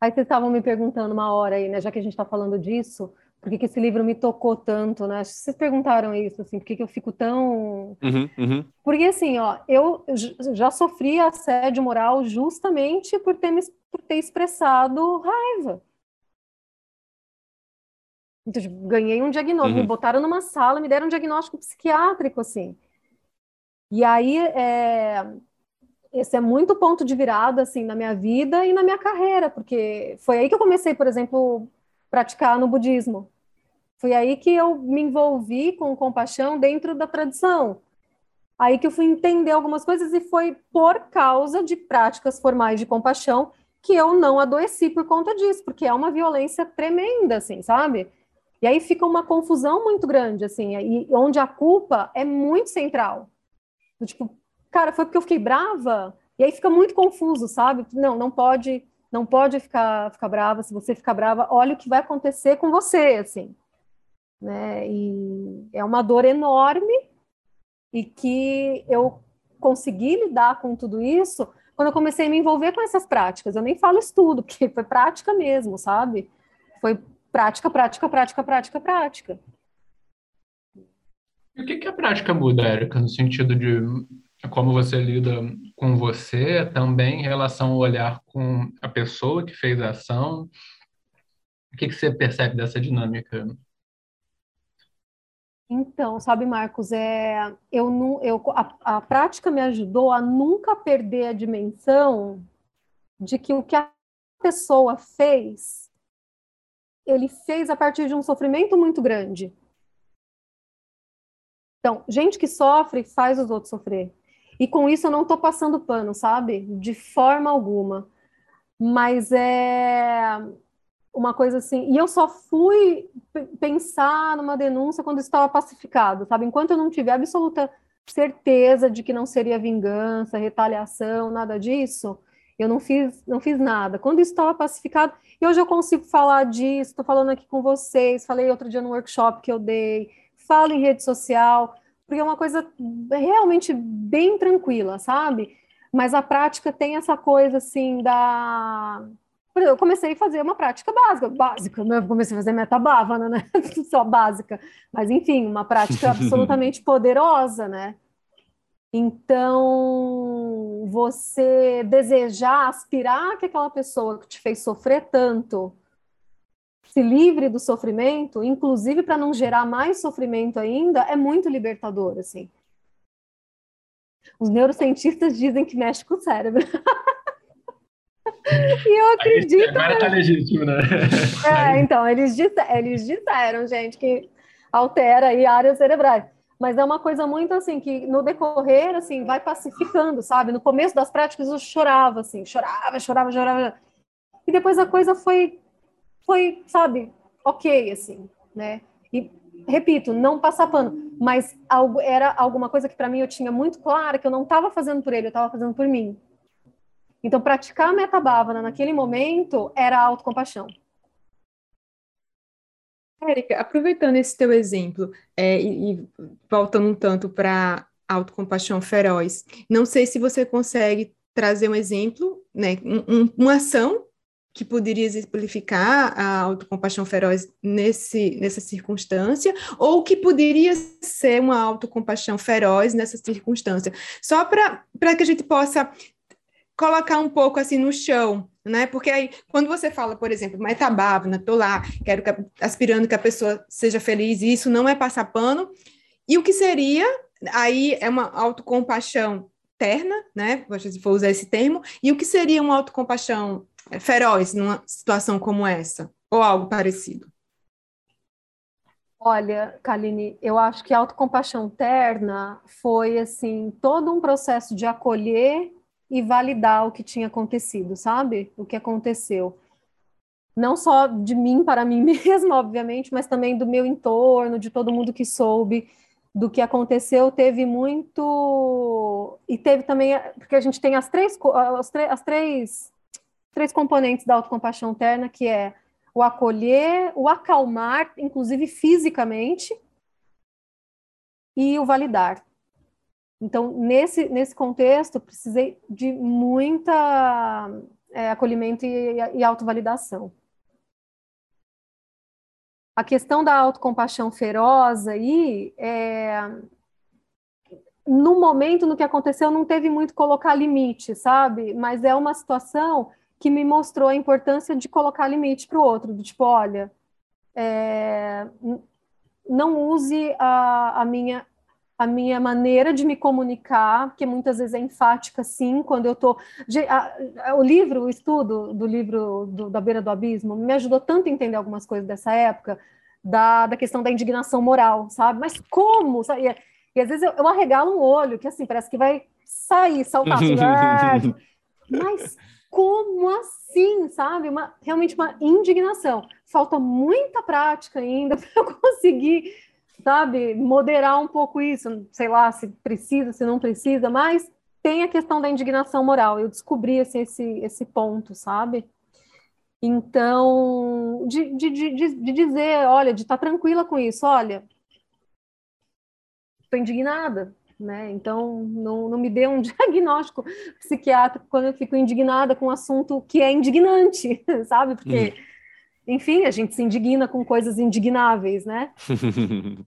Aí vocês estavam me perguntando uma hora aí, né, já que a gente está falando disso, por que, que, esse livro me tocou tanto, né? Acho que vocês perguntaram isso, assim, por que, que eu fico tão. Uhum, uhum. Porque, assim, ó, eu já sofri assédio moral justamente por ter, me, por ter expressado raiva. Então, tipo, ganhei um diagnóstico, uhum. me botaram numa sala, me deram um diagnóstico psiquiátrico, assim. E aí, é, esse é muito ponto de virada, assim, na minha vida e na minha carreira, porque foi aí que eu comecei, por exemplo, praticar no budismo. Foi aí que eu me envolvi com compaixão dentro da tradição. Aí que eu fui entender algumas coisas e foi por causa de práticas formais de compaixão que eu não adoeci por conta disso, porque é uma violência tremenda, assim, sabe? E aí fica uma confusão muito grande, assim, e onde a culpa é muito central. Tipo, cara, foi porque eu fiquei brava? E aí fica muito confuso, sabe? Não, não pode não pode ficar, ficar brava. Se você ficar brava, olha o que vai acontecer com você, assim. Né? E é uma dor enorme e que eu consegui lidar com tudo isso quando eu comecei a me envolver com essas práticas. Eu nem falo estudo, porque foi prática mesmo, sabe? Foi prática, prática, prática, prática, prática. E o que, que a prática muda, Érica, no sentido de como você lida com você, também em relação ao olhar com a pessoa que fez a ação. O que, que você percebe dessa dinâmica? Então, sabe, Marcos, é, eu eu, a, a prática me ajudou a nunca perder a dimensão de que o que a pessoa fez, ele fez a partir de um sofrimento muito grande. Então, gente que sofre faz os outros sofrer. E com isso eu não estou passando pano, sabe? De forma alguma. Mas é uma coisa assim. E eu só fui pensar numa denúncia quando estava pacificado, sabe? Enquanto eu não tiver absoluta certeza de que não seria vingança, retaliação, nada disso, eu não fiz, não fiz nada. Quando estava pacificado, e hoje eu consigo falar disso, estou falando aqui com vocês, falei outro dia no workshop que eu dei, falo em rede social, porque é uma coisa realmente bem tranquila, sabe? Mas a prática tem essa coisa assim da. Eu comecei a fazer uma prática básica, básica, né? Eu comecei a fazer metabávana, né? Só básica. Mas, enfim, uma prática absolutamente poderosa, né? Então, você desejar, aspirar que aquela pessoa que te fez sofrer tanto se livre do sofrimento, inclusive para não gerar mais sofrimento ainda, é muito libertador, assim. Os neurocientistas dizem que mexe com o cérebro. e eu acredito. Agora tá legítimo, né? É, então, eles, disseram, eles disseram, gente, que altera aí áreas cerebrais. Mas é uma coisa muito assim, que no decorrer, assim, vai pacificando, sabe? No começo das práticas eu chorava, assim, chorava, chorava, chorava. E depois a coisa foi foi, sabe, ok, assim, né? E, repito, não passar pano, mas algo, era alguma coisa que para mim eu tinha muito clara que eu não estava fazendo por ele, eu estava fazendo por mim. Então, praticar a metabávana naquele momento era autocompaixão. Érica, aproveitando esse teu exemplo é, e, e voltando um tanto para autocompaixão feroz, não sei se você consegue trazer um exemplo, né, um, um, uma ação que poderia exemplificar a autocompaixão feroz nesse, nessa circunstância, ou que poderia ser uma autocompaixão feroz nessa circunstância. Só para que a gente possa colocar um pouco assim no chão, né? Porque aí, quando você fala, por exemplo, metabávana, tô lá, quero que, aspirando que a pessoa seja feliz, e isso não é passar pano, e o que seria, aí é uma autocompaixão terna, né? Se for usar esse termo, e o que seria uma autocompaixão feroz numa situação como essa, ou algo parecido? Olha, Kaline, eu acho que a autocompaixão terna foi assim todo um processo de acolher e validar o que tinha acontecido, sabe? O que aconteceu. não só de mim para mim mesma, obviamente, mas também do meu entorno, de todo mundo que soube do que aconteceu, teve muito e teve também porque a gente tem as três as, as três três componentes da autocompaixão interna, que é o acolher, o acalmar, inclusive fisicamente, e o validar. Então, nesse, nesse contexto, precisei de muita é, acolhimento e, e autovalidação. A questão da autocompaixão feroz aí, é, no momento no que aconteceu, não teve muito colocar limite, sabe? Mas é uma situação que me mostrou a importância de colocar limite para o outro, do tipo, olha, é, não use a, a, minha a minha maneira de me comunicar, que muitas vezes é enfática, sim, quando eu estou... O livro, o estudo do livro do, da Beira do Abismo, me ajudou tanto a entender algumas coisas dessa época, da, da questão da indignação moral, sabe? Mas como? Sabe? E, e às vezes eu, eu arregalo um olho, que assim, parece que vai sair, saltar. Assim, mas como assim, sabe? Uma, realmente uma indignação. Falta muita prática ainda para eu conseguir, sabe, moderar um pouco isso. Sei lá se precisa, se não precisa, mas tem a questão da indignação moral. Eu descobri assim, esse, esse ponto, sabe? Então, de, de, de, de dizer, olha, de estar tá tranquila com isso, olha, estou indignada, né? Então, não, não me dê um diagnóstico psiquiátrico quando eu fico indignada com um assunto que é indignante, sabe? Porque, uhum. enfim, a gente se indigna com coisas indignáveis, né?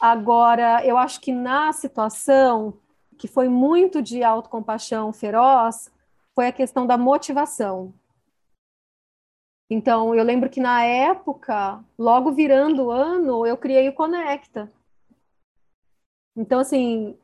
Agora, eu acho que na situação que foi muito de autocompaixão feroz, foi a questão da motivação. Então, eu lembro que na época, logo virando o ano, eu criei o Conecta. Então, assim,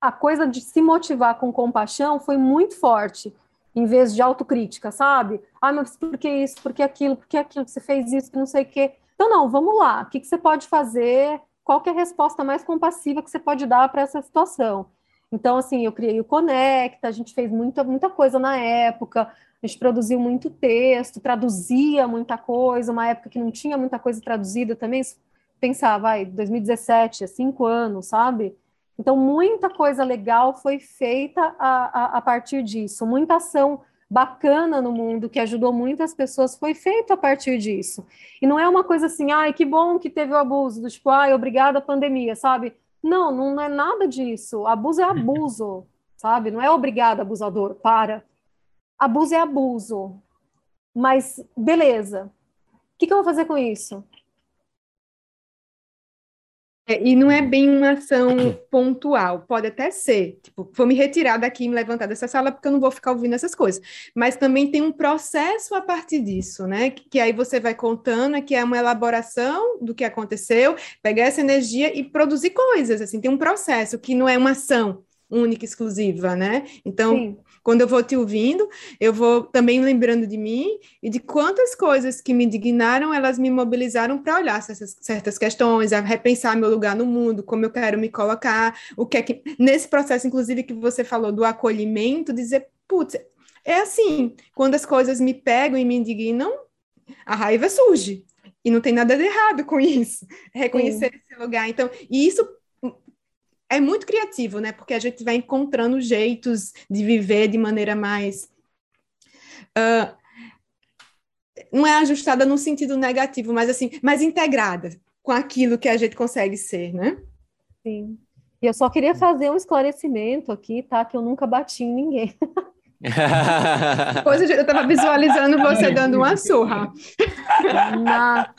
a coisa de se motivar com compaixão foi muito forte, em vez de autocrítica, sabe? Ah, mas por que isso, por que aquilo, por que aquilo, que você fez isso, que não sei o quê. Então, não, vamos lá, o que, que você pode fazer? Qual é a resposta mais compassiva que você pode dar para essa situação? Então, assim, eu criei o Conecta, a gente fez muita, muita coisa na época, a gente produziu muito texto, traduzia muita coisa, uma época que não tinha muita coisa traduzida também, pensava, vai, 2017, cinco anos, sabe? Então, muita coisa legal foi feita a, a, a, partir disso, muita ação bacana no mundo que ajudou muitas pessoas foi feito a partir disso. E não é uma coisa assim, ai, que bom que teve o abuso, do tipo, ai, obrigada pandemia, sabe? Não, não é nada disso. Abuso é abuso, sabe? Não é obrigado abusador, para. Abuso é abuso. Mas, beleza. O que, que eu vou fazer com isso? É, e não é bem uma ação pontual, pode até ser, tipo, vou me retirar daqui e me levantar dessa sala porque eu não vou ficar ouvindo essas coisas. Mas também tem um processo a partir disso, né? Que, que aí você vai contando, que é uma elaboração do que aconteceu, pegar essa energia e produzir coisas, assim, tem um processo que não é uma ação única, exclusiva, né? Então, Sim. quando eu vou te ouvindo, eu vou também lembrando de mim e de quantas coisas que me indignaram, elas me mobilizaram para olhar essas certas questões, a repensar meu lugar no mundo, como eu quero me colocar, o que é que nesse processo inclusive que você falou do acolhimento, dizer, putz, é assim, quando as coisas me pegam e me indignam, a raiva surge. E não tem nada de errado com isso. Reconhecer Sim. esse lugar. Então, e isso é muito criativo, né? Porque a gente vai encontrando jeitos de viver de maneira mais. Uh, não é ajustada no sentido negativo, mas assim, mais integrada com aquilo que a gente consegue ser, né? Sim. E eu só queria fazer um esclarecimento aqui, tá? Que eu nunca bati em ninguém. Pois eu estava visualizando você dando uma surra. Na...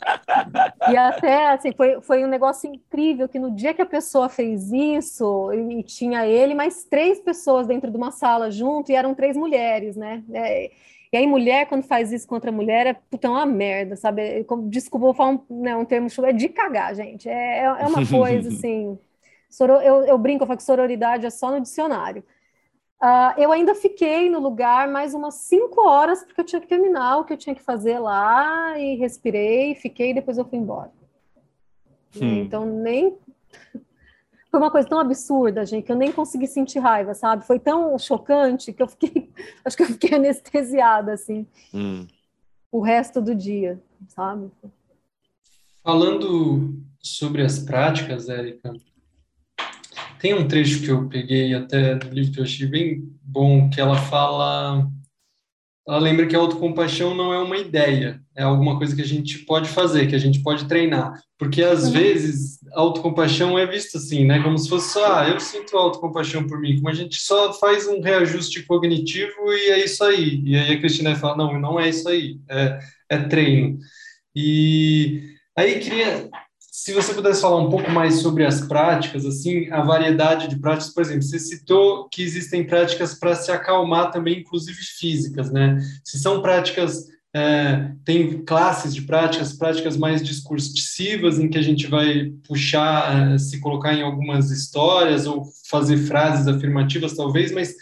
E até assim, foi, foi um negócio incrível que no dia que a pessoa fez isso, e tinha ele, mais três pessoas dentro de uma sala junto, e eram três mulheres, né? É, e aí, mulher, quando faz isso contra mulher, é, puta, é uma merda, sabe? Desculpa, vou falar um, né, um termo é de cagar, gente. É, é, é uma coisa assim. Soro, eu, eu brinco, eu falo que sororidade é só no dicionário. Uh, eu ainda fiquei no lugar mais umas cinco horas, porque eu tinha que terminar o que eu tinha que fazer lá, e respirei, fiquei, e depois eu fui embora. Hum. Então, nem. Foi uma coisa tão absurda, gente, que eu nem consegui sentir raiva, sabe? Foi tão chocante que eu fiquei. Acho que eu fiquei anestesiada, assim. Hum. o resto do dia, sabe? Falando sobre as práticas, Érica, tem um trecho que eu peguei até do livro que eu achei bem bom, que ela fala ela lembra que a autocompaixão não é uma ideia, é alguma coisa que a gente pode fazer, que a gente pode treinar. Porque às uhum. vezes a autocompaixão é vista assim, né? Como se fosse só, ah, eu sinto autocompaixão por mim, como a gente só faz um reajuste cognitivo e é isso aí. E aí a Cristina fala, não, não é isso aí, é, é treino. E aí queria se você pudesse falar um pouco mais sobre as práticas, assim, a variedade de práticas, por exemplo, você citou que existem práticas para se acalmar também, inclusive físicas, né? Se são práticas, é, tem classes de práticas, práticas mais discursivas, em que a gente vai puxar, é, se colocar em algumas histórias ou fazer frases afirmativas, talvez, mas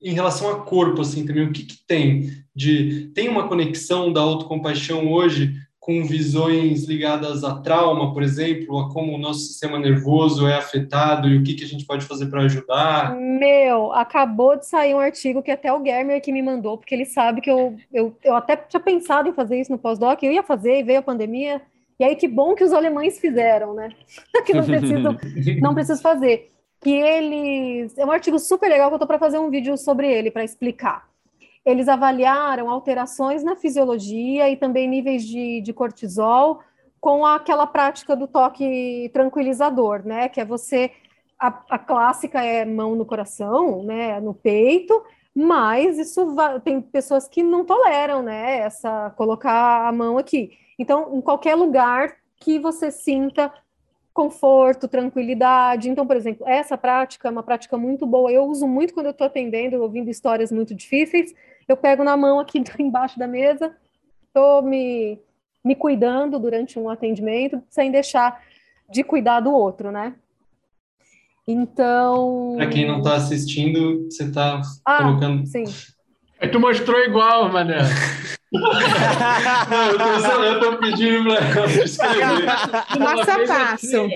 em relação a corpo, assim, também, o que, que tem de... Tem uma conexão da autocompaixão hoje com visões ligadas a trauma, por exemplo, a como o nosso sistema nervoso é afetado e o que, que a gente pode fazer para ajudar? Meu, acabou de sair um artigo que até o Germer que me mandou, porque ele sabe que eu, eu, eu até tinha pensado em fazer isso no pós-doc, eu ia fazer e veio a pandemia, e aí que bom que os alemães fizeram, né? que não preciso, não preciso fazer. Que eles. É um artigo super legal que eu estou para fazer um vídeo sobre ele, para explicar eles avaliaram alterações na fisiologia e também níveis de, de cortisol com aquela prática do toque tranquilizador, né? Que é você. A, a clássica é mão no coração, né? No peito, mas isso vai, tem pessoas que não toleram, né? Essa colocar a mão aqui. Então, em qualquer lugar que você sinta conforto, tranquilidade. Então, por exemplo, essa prática é uma prática muito boa. Eu uso muito quando eu estou atendendo, ouvindo histórias muito difíceis. Eu pego na mão aqui embaixo da mesa, estou me, me cuidando durante um atendimento, sem deixar de cuidar do outro, né? Então. Para quem não está assistindo, você está ah, colocando. Sim. Aí tu mostrou igual, mané. não, eu tô, eu tô pedindo para escrever. Passo a passo. Assim,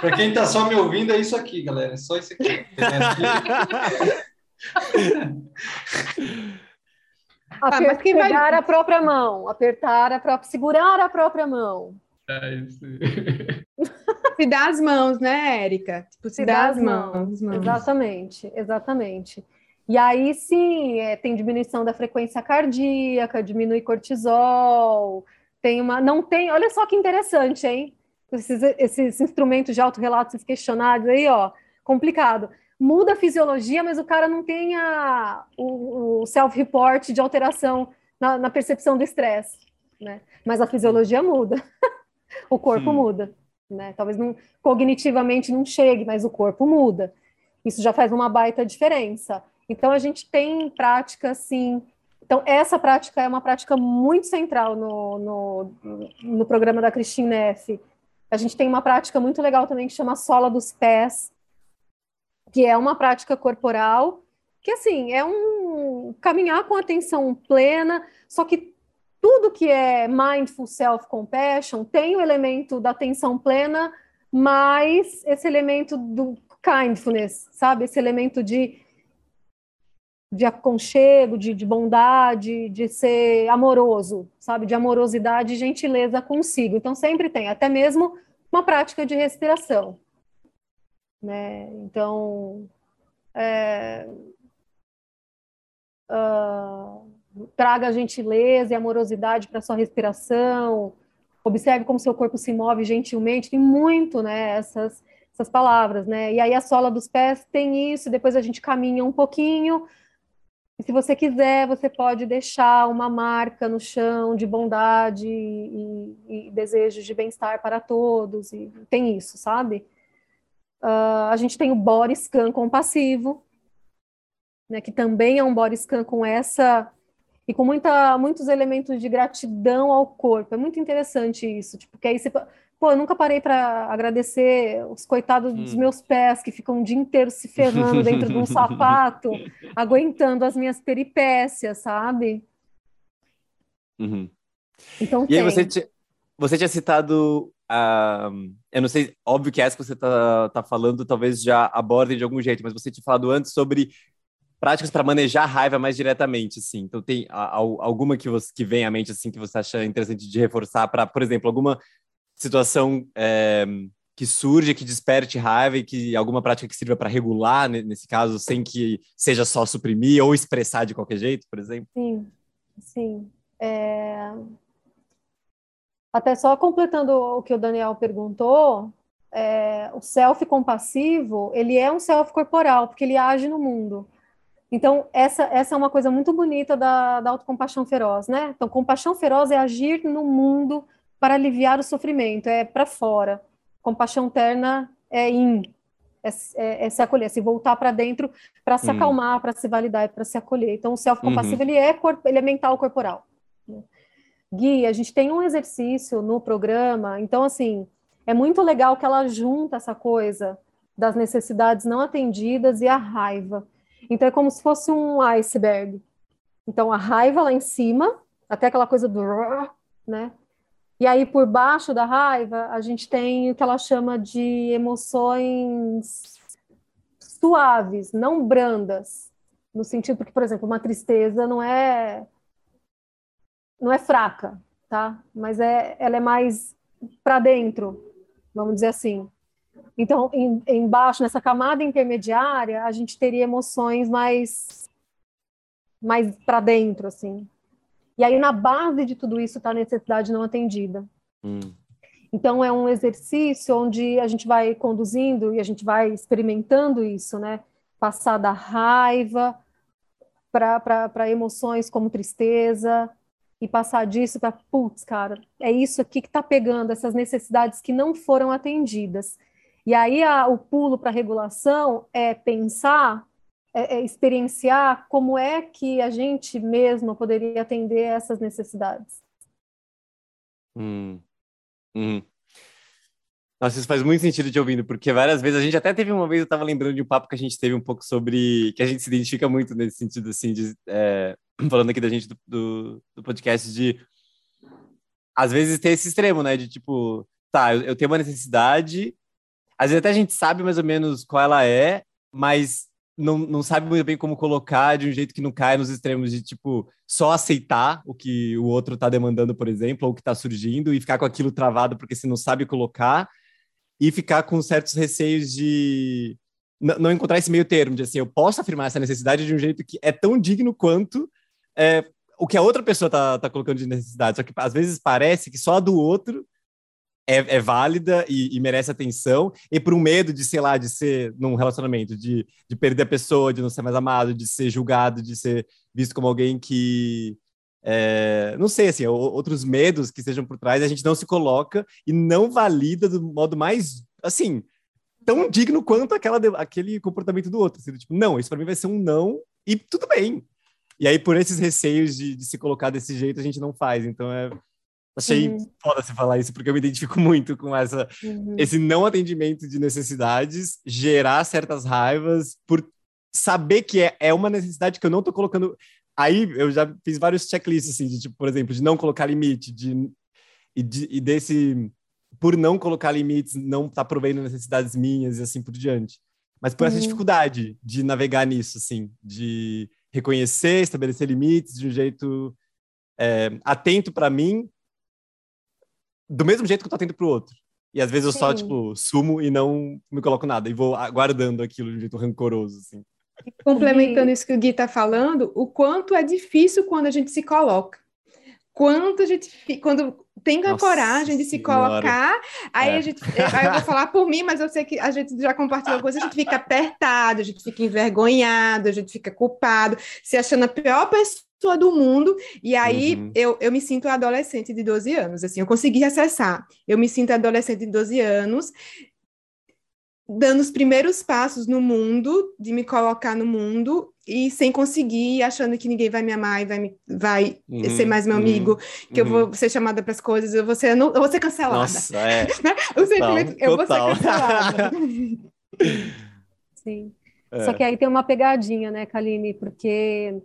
para quem está só me ouvindo, é isso aqui, galera. É só isso aqui. Aper, pegar vai... a própria mão, apertar a própria, segurar a própria mão. É isso. se dá as mãos, né, Érica? Tipo, se, se dá as mãos. mãos. Exatamente, exatamente. E aí sim, é, tem diminuição da frequência cardíaca, diminui cortisol, tem uma. Não tem. Olha só que interessante, hein? Esses, esses instrumentos de autorrelatos questionários aí, ó, complicado muda a fisiologia, mas o cara não tem a, o, o self-report de alteração na, na percepção do estresse, né? Mas a fisiologia muda, o corpo Sim. muda, né? Talvez não, cognitivamente não chegue, mas o corpo muda. Isso já faz uma baita diferença. Então a gente tem prática assim. Então essa prática é uma prática muito central no, no, no programa da Christine Neff. A gente tem uma prática muito legal também que chama sola dos pés, que é uma prática corporal, que assim, é um caminhar com atenção plena, só que tudo que é mindful self-compassion tem o elemento da atenção plena, mais esse elemento do kindness, sabe? Esse elemento de, de aconchego, de, de bondade, de ser amoroso, sabe? De amorosidade e gentileza consigo. Então, sempre tem, até mesmo uma prática de respiração. Né? Então, é, uh, traga gentileza e amorosidade para sua respiração, observe como seu corpo se move gentilmente, tem muito, né, essas, essas palavras, né, e aí a sola dos pés tem isso, depois a gente caminha um pouquinho, e se você quiser, você pode deixar uma marca no chão de bondade e, e desejo de bem-estar para todos, e tem isso, sabe? Uh, a gente tem o body scan compassivo, né, que também é um body scan com essa e com muita, muitos elementos de gratidão ao corpo. É muito interessante isso, tipo, porque aí você, pô, eu nunca parei para agradecer os coitados hum. dos meus pés que ficam o dia inteiro se ferrando dentro de um sapato, aguentando as minhas peripécias, sabe? Uhum. Então, e tem. aí você, você tinha citado Uh, eu não sei, óbvio que essa que você está tá falando talvez já aborde de algum jeito, mas você tinha falado antes sobre práticas para manejar a raiva mais diretamente, assim. Então tem a, a, alguma que você que vem à mente assim que você acha interessante de reforçar para, por exemplo, alguma situação é, que surge, que desperte raiva e que alguma prática que sirva para regular nesse caso, sem que seja só suprimir ou expressar de qualquer jeito, por exemplo. Sim, sim. É... Até só completando o que o Daniel perguntou, é, o self compassivo, ele é um self corporal, porque ele age no mundo. Então, essa, essa é uma coisa muito bonita da, da autocompaixão feroz, né? Então, compaixão feroz é agir no mundo para aliviar o sofrimento, é para fora. Compaixão terna é in, é, é, é se acolher, é se voltar para dentro para se hum. acalmar, para se validar, para se acolher. Então, o self-compassivo, uhum. ele, é ele é mental corporal. Gui, a gente tem um exercício no programa, então, assim, é muito legal que ela junta essa coisa das necessidades não atendidas e a raiva. Então é como se fosse um iceberg. Então a raiva lá em cima, até aquela coisa do, né? E aí por baixo da raiva a gente tem o que ela chama de emoções suaves, não brandas, no sentido que, por exemplo, uma tristeza não é não é fraca, tá? Mas é ela é mais para dentro, vamos dizer assim. Então, em, embaixo, nessa camada intermediária, a gente teria emoções mais, mais para dentro, assim. E aí, na base de tudo isso, está a necessidade não atendida. Hum. Então, é um exercício onde a gente vai conduzindo e a gente vai experimentando isso, né? Passar da raiva para emoções como tristeza, e passar disso para, putz, cara, é isso aqui que está pegando, essas necessidades que não foram atendidas. E aí a, o pulo para a regulação é pensar, é, é experienciar como é que a gente mesmo poderia atender essas necessidades. Hum. Hum. Nossa, isso faz muito sentido te ouvindo, porque várias vezes a gente até teve uma vez, eu estava lembrando de um papo que a gente teve um pouco sobre que a gente se identifica muito nesse sentido, assim, de, é, falando aqui da gente do, do, do, podcast, de às vezes ter esse extremo, né? De tipo, tá, eu, eu, tenho uma necessidade, às vezes até a gente sabe mais ou menos qual ela é, mas não, não sabe muito bem como colocar de um jeito que não cai nos extremos de, tipo, só aceitar o que o outro tá demandando, por exemplo, ou o que tá surgindo e ficar com aquilo travado porque você não sabe colocar e ficar com certos receios de não encontrar esse meio termo, de assim, eu posso afirmar essa necessidade de um jeito que é tão digno quanto é, o que a outra pessoa tá, tá colocando de necessidade. Só que às vezes parece que só a do outro é, é válida e, e, merece atenção, e por um medo de, sei lá, de ser num relacionamento, de, de perder a pessoa, de não ser mais amado, de ser julgado, de ser visto como alguém que. É, não sei, assim, outros medos que estejam por trás, a gente não se coloca e não valida do modo mais, assim, tão digno quanto aquela, aquele comportamento do outro. Assim, tipo, não, isso para mim vai ser um não, e tudo bem. E aí, por esses receios de, de, se colocar desse jeito, a gente não faz. Então, é, achei uhum. foda você falar isso, porque eu me identifico muito com essa, uhum. esse não atendimento de necessidades, gerar certas raivas, por saber que é, é uma necessidade que eu não tô colocando. Aí eu já fiz vários checklists, assim, de tipo, por exemplo, de não colocar limite, de, e, de, e desse. Por não colocar limites, não tá provendo necessidades minhas e assim por diante. Mas por uhum. essa dificuldade de navegar nisso, assim, de reconhecer, estabelecer limites de um jeito é, atento para mim, do mesmo jeito que eu tô atento para o outro. E às vezes eu Sim. só, tipo, sumo e não me coloco nada, e vou aguardando aquilo de um jeito rancoroso, assim. Complementando isso que o Gui está falando, o quanto é difícil quando a gente se coloca. Quanto a gente, quando tem a coragem de se colocar, aí é. a gente, aí eu vou falar por mim, mas eu sei que a gente já compartilhou coisa, a gente fica apertado, a gente fica envergonhado, a gente fica culpado, se achando a pior pessoa do mundo, e aí uhum. eu, eu me sinto adolescente de 12 anos, assim, eu consegui acessar, eu me sinto adolescente de 12 anos, dando os primeiros passos no mundo, de me colocar no mundo e sem conseguir, achando que ninguém vai me amar e vai, me, vai uhum, ser mais meu amigo, uhum, que eu vou uhum. ser chamada para as coisas, eu vou ser, eu vou ser cancelada. Nossa, é. Né? o sentimento, eu vou ser cancelada. Sim. É. Só que aí tem uma pegadinha, né, Kaline? Porque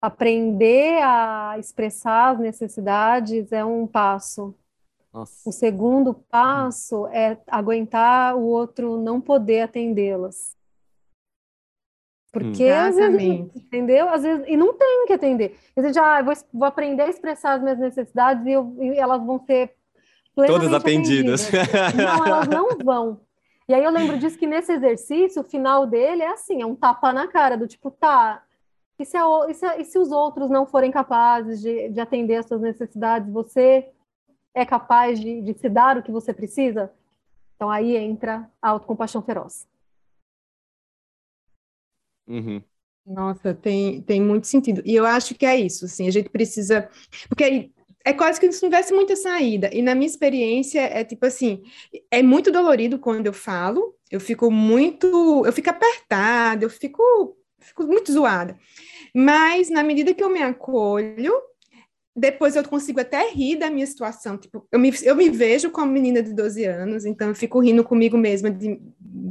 aprender a expressar as necessidades é um passo. Nossa. O segundo passo é aguentar o outro não poder atendê-las. Porque às vezes, entendeu? Às vezes, e não tem que atender. Às vezes, ah, vou, vou aprender a expressar as minhas necessidades e, eu, e elas vão ser Todas atendidas. atendidas. Não, elas não vão. E aí eu lembro disso que nesse exercício, o final dele é assim, é um tapa na cara, do tipo, tá, e se, a, e se, e se os outros não forem capazes de, de atender as suas necessidades, você é capaz de, de se dar o que você precisa? Então aí entra a autocompaixão feroz. Uhum. Nossa, tem, tem muito sentido. E eu acho que é isso, assim, a gente precisa. Porque é quase que não tivesse muita saída. E na minha experiência, é tipo assim: é muito dolorido quando eu falo, eu fico muito. Eu fico apertada, eu fico, fico muito zoada. Mas na medida que eu me acolho, depois eu consigo até rir da minha situação. Tipo, eu me, eu me vejo como menina de 12 anos, então eu fico rindo comigo mesma de,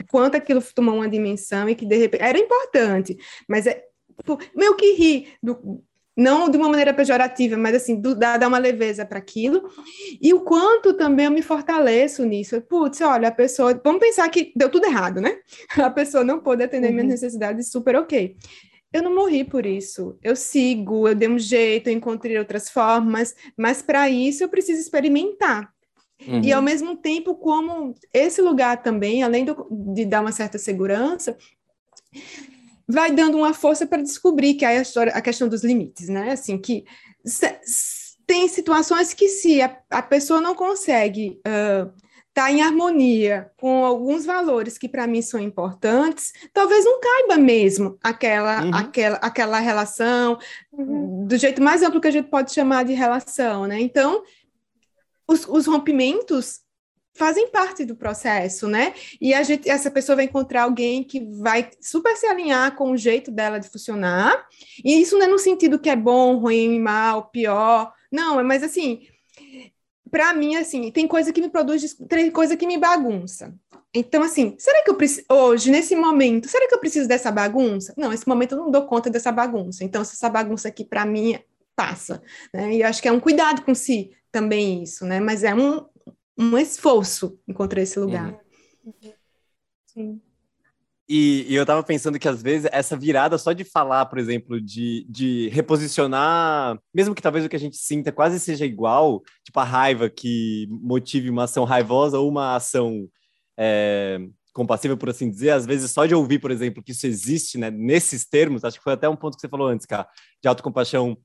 quanto aquilo tomou uma dimensão e que de repente era importante, mas é tipo, meio que ri do, não de uma maneira pejorativa, mas assim, do, dar, dar uma leveza para aquilo, e o quanto também eu me fortaleço nisso. Putz, olha, a pessoa, vamos pensar que deu tudo errado, né? A pessoa não pôde atender uhum. minhas necessidades, super ok eu não morri por isso. Eu sigo, eu dei um jeito, eu encontrei outras formas, mas para isso eu preciso experimentar. Uhum. E ao mesmo tempo, como esse lugar também, além do, de dar uma certa segurança, vai dando uma força para descobrir que é a história, a questão dos limites, né? Assim, que tem situações que se a, a pessoa não consegue uh, está em harmonia com alguns valores que para mim são importantes, talvez não caiba mesmo aquela, uhum. aquela, aquela relação, uhum. do jeito mais amplo que a gente pode chamar de relação, né? Então, os, os rompimentos fazem parte do processo, né? E a gente, essa pessoa vai encontrar alguém que vai super se alinhar com o jeito dela de funcionar, e isso não é no sentido que é bom, ruim, mal, pior, não, é mas assim, para mim, assim, tem coisa que me produz, tem coisa que me bagunça. Então, assim, será que eu preciso, hoje, nesse momento, será que eu preciso dessa bagunça? Não, nesse momento eu não dou conta dessa bagunça. Então, essa bagunça aqui, para mim, passa. Né? E eu acho que é um cuidado com si também isso, né? Mas é um, um esforço encontrar esse lugar. Uhum. Sim. E, e, eu tava pensando que às vezes essa virada só de falar, por exemplo, de, de reposicionar, mesmo que talvez o que a gente sinta quase seja igual, tipo a raiva que motive uma ação raivosa ou uma ação é, compassiva, por assim dizer, às vezes só de ouvir, por exemplo, que isso existe, né, nesses termos, acho que foi até um ponto que você falou antes, cara, de autocompaixão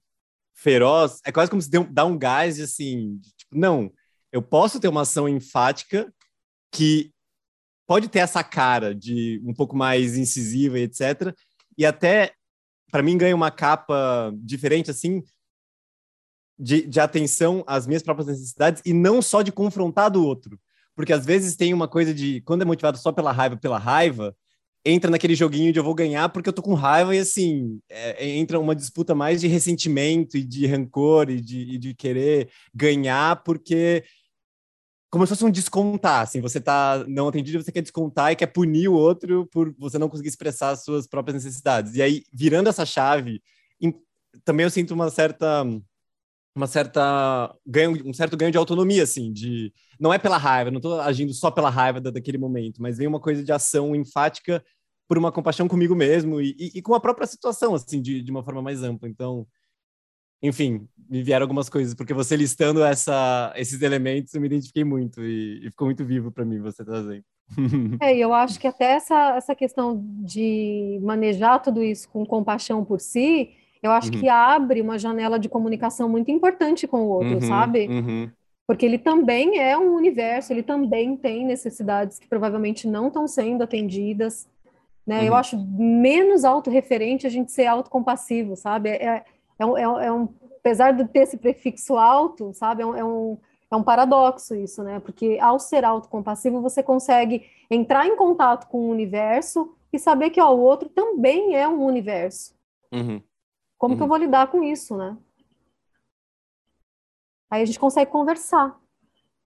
feroz, é quase como se dá um gás de assim, de, tipo, não, eu posso ter uma ação enfática que pode ter essa cara de um pouco mais incisiva etc. E até, para mim, ganha uma capa diferente, assim, de, de atenção às minhas próprias necessidades e não só de confrontar do outro. Porque às vezes tem uma coisa de, quando é motivado só pela raiva, pela raiva, entra naquele joguinho de eu vou ganhar porque eu tô com raiva e assim, é, entra uma disputa mais de ressentimento e de rancor e de, e de querer ganhar porque como se fosse um descontar, assim, você tá não atendido, você quer descontar e quer punir o outro por você não conseguir expressar as suas próprias necessidades. E aí, virando essa chave, também eu sinto uma certa uma certa ganho, um certo ganho de autonomia, assim, de não é pela raiva, não estou agindo só pela raiva daquele momento, mas vem uma coisa de ação enfática por uma compaixão comigo mesmo e, e, e com a própria situação, assim, de, de uma forma mais ampla. Então, enfim, me vieram algumas coisas, porque você listando essa, esses elementos, eu me identifiquei muito e, e ficou muito vivo para mim você trazendo. É, eu acho que até essa, essa questão de manejar tudo isso com compaixão por si, eu acho uhum. que abre uma janela de comunicação muito importante com o outro, uhum, sabe? Uhum. Porque ele também é um universo, ele também tem necessidades que provavelmente não estão sendo atendidas. Né? Eu uhum. acho menos autorreferente a gente ser autocompassivo, sabe? É, é é um, é um, apesar de ter esse prefixo alto, sabe, é um, é um, é um paradoxo isso, né? Porque ao ser autocompassivo, você consegue entrar em contato com o universo e saber que ó, o outro também é um universo. Uhum. Como uhum. que eu uhum. vou lidar com isso, né? Aí a gente consegue conversar.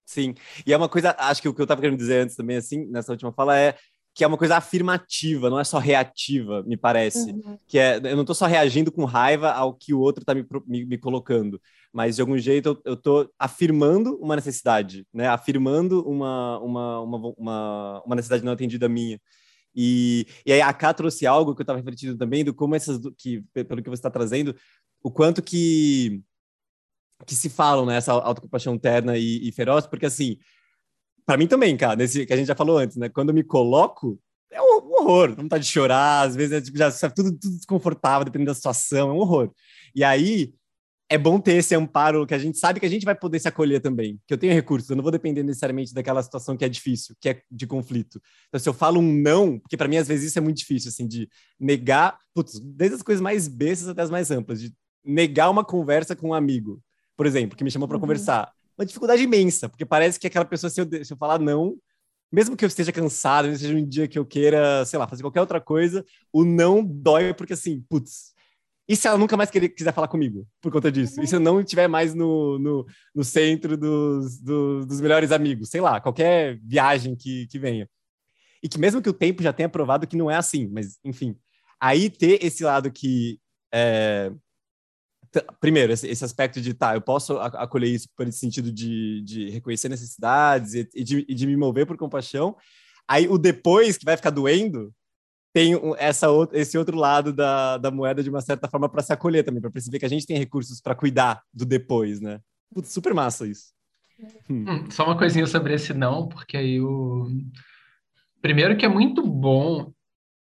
Sim, e é uma coisa, acho que o que eu estava querendo dizer antes também, assim, nessa última fala, é que é uma coisa afirmativa, não é só reativa, me parece. Uhum. Que é, eu não estou só reagindo com raiva ao que o outro está me, me, me, colocando, mas de algum jeito eu estou afirmando uma necessidade, né? Afirmando uma, uma, uma, uma, necessidade não atendida minha. E, e aí a Ká trouxe algo que eu estava refletindo também, do como essas, que, pelo que você está trazendo, o quanto que, que se falam, né, essa autocompaixão terna e, e feroz, porque assim, para mim também, cara, nesse que a gente já falou antes, né, quando eu me coloco, é um horror, vontade de chorar, às vezes é, tipo, já tudo, tudo desconfortável, dependendo da situação, é um horror. E aí, é bom ter esse amparo que a gente sabe que a gente vai poder se acolher também, que eu tenho recursos, eu não vou depender necessariamente daquela situação que é difícil, que é de conflito. Então, se eu falo um não, porque para mim às vezes isso é muito difícil, assim, de negar, putz, desde as coisas mais bestas até as mais amplas, de negar uma conversa com um amigo, por exemplo, que me chamou para uhum. conversar. Uma dificuldade imensa, porque parece que aquela pessoa, se eu, se eu falar não, mesmo que eu esteja cansado, mesmo que seja um dia que eu queira, sei lá, fazer qualquer outra coisa, o não dói, porque assim, putz, e se ela nunca mais quiser falar comigo por conta disso? E se eu não estiver mais no, no, no centro dos, do, dos melhores amigos? Sei lá, qualquer viagem que, que venha. E que mesmo que o tempo já tenha provado que não é assim, mas enfim. Aí ter esse lado que. É, primeiro, esse, aspecto de, tá, eu posso acolher isso por esse sentido de, de reconhecer necessidades e, e, de, e de me mover por compaixão. Aí o depois, que vai ficar doendo, tem essa, esse outro lado da, da moeda de uma certa forma para se acolher também, para perceber que a gente tem recursos para cuidar do depois, né? Super massa isso. Hum. Hum, só uma coisinha sobre esse não, porque aí o. Primeiro que é muito bom.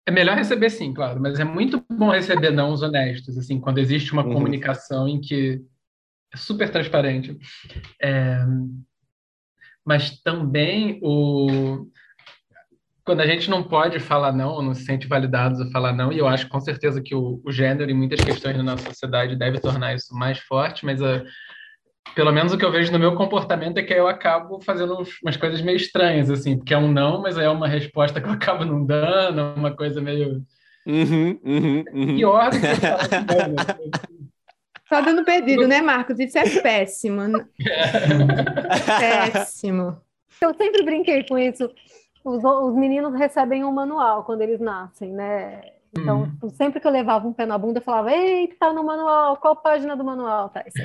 É melhor receber sim, claro, mas é muito bom receber nãos honestos, assim, quando existe uma uhum. comunicação em que é super transparente. É... Mas também o quando a gente não pode falar não, ou não se sente validado a falar não, e eu acho com certeza que o, o gênero, em muitas questões da nossa sociedade, deve tornar isso mais forte, mas a, pelo menos o que eu vejo no meu comportamento é que eu acabo fazendo umas coisas meio estranhas, assim, porque é um não, mas é uma resposta que eu acabo não dando, uma coisa meio. Uhum, uhum, uhum. Pior do que eu falo, Só dando perdido, né, Marcos? Isso é péssimo. péssimo. Eu sempre brinquei com isso os, os meninos recebem um manual quando eles nascem, né? Então, hum. sempre que eu levava um pé na bunda, eu falava, eita, tá no manual, qual página do manual? Tá, isso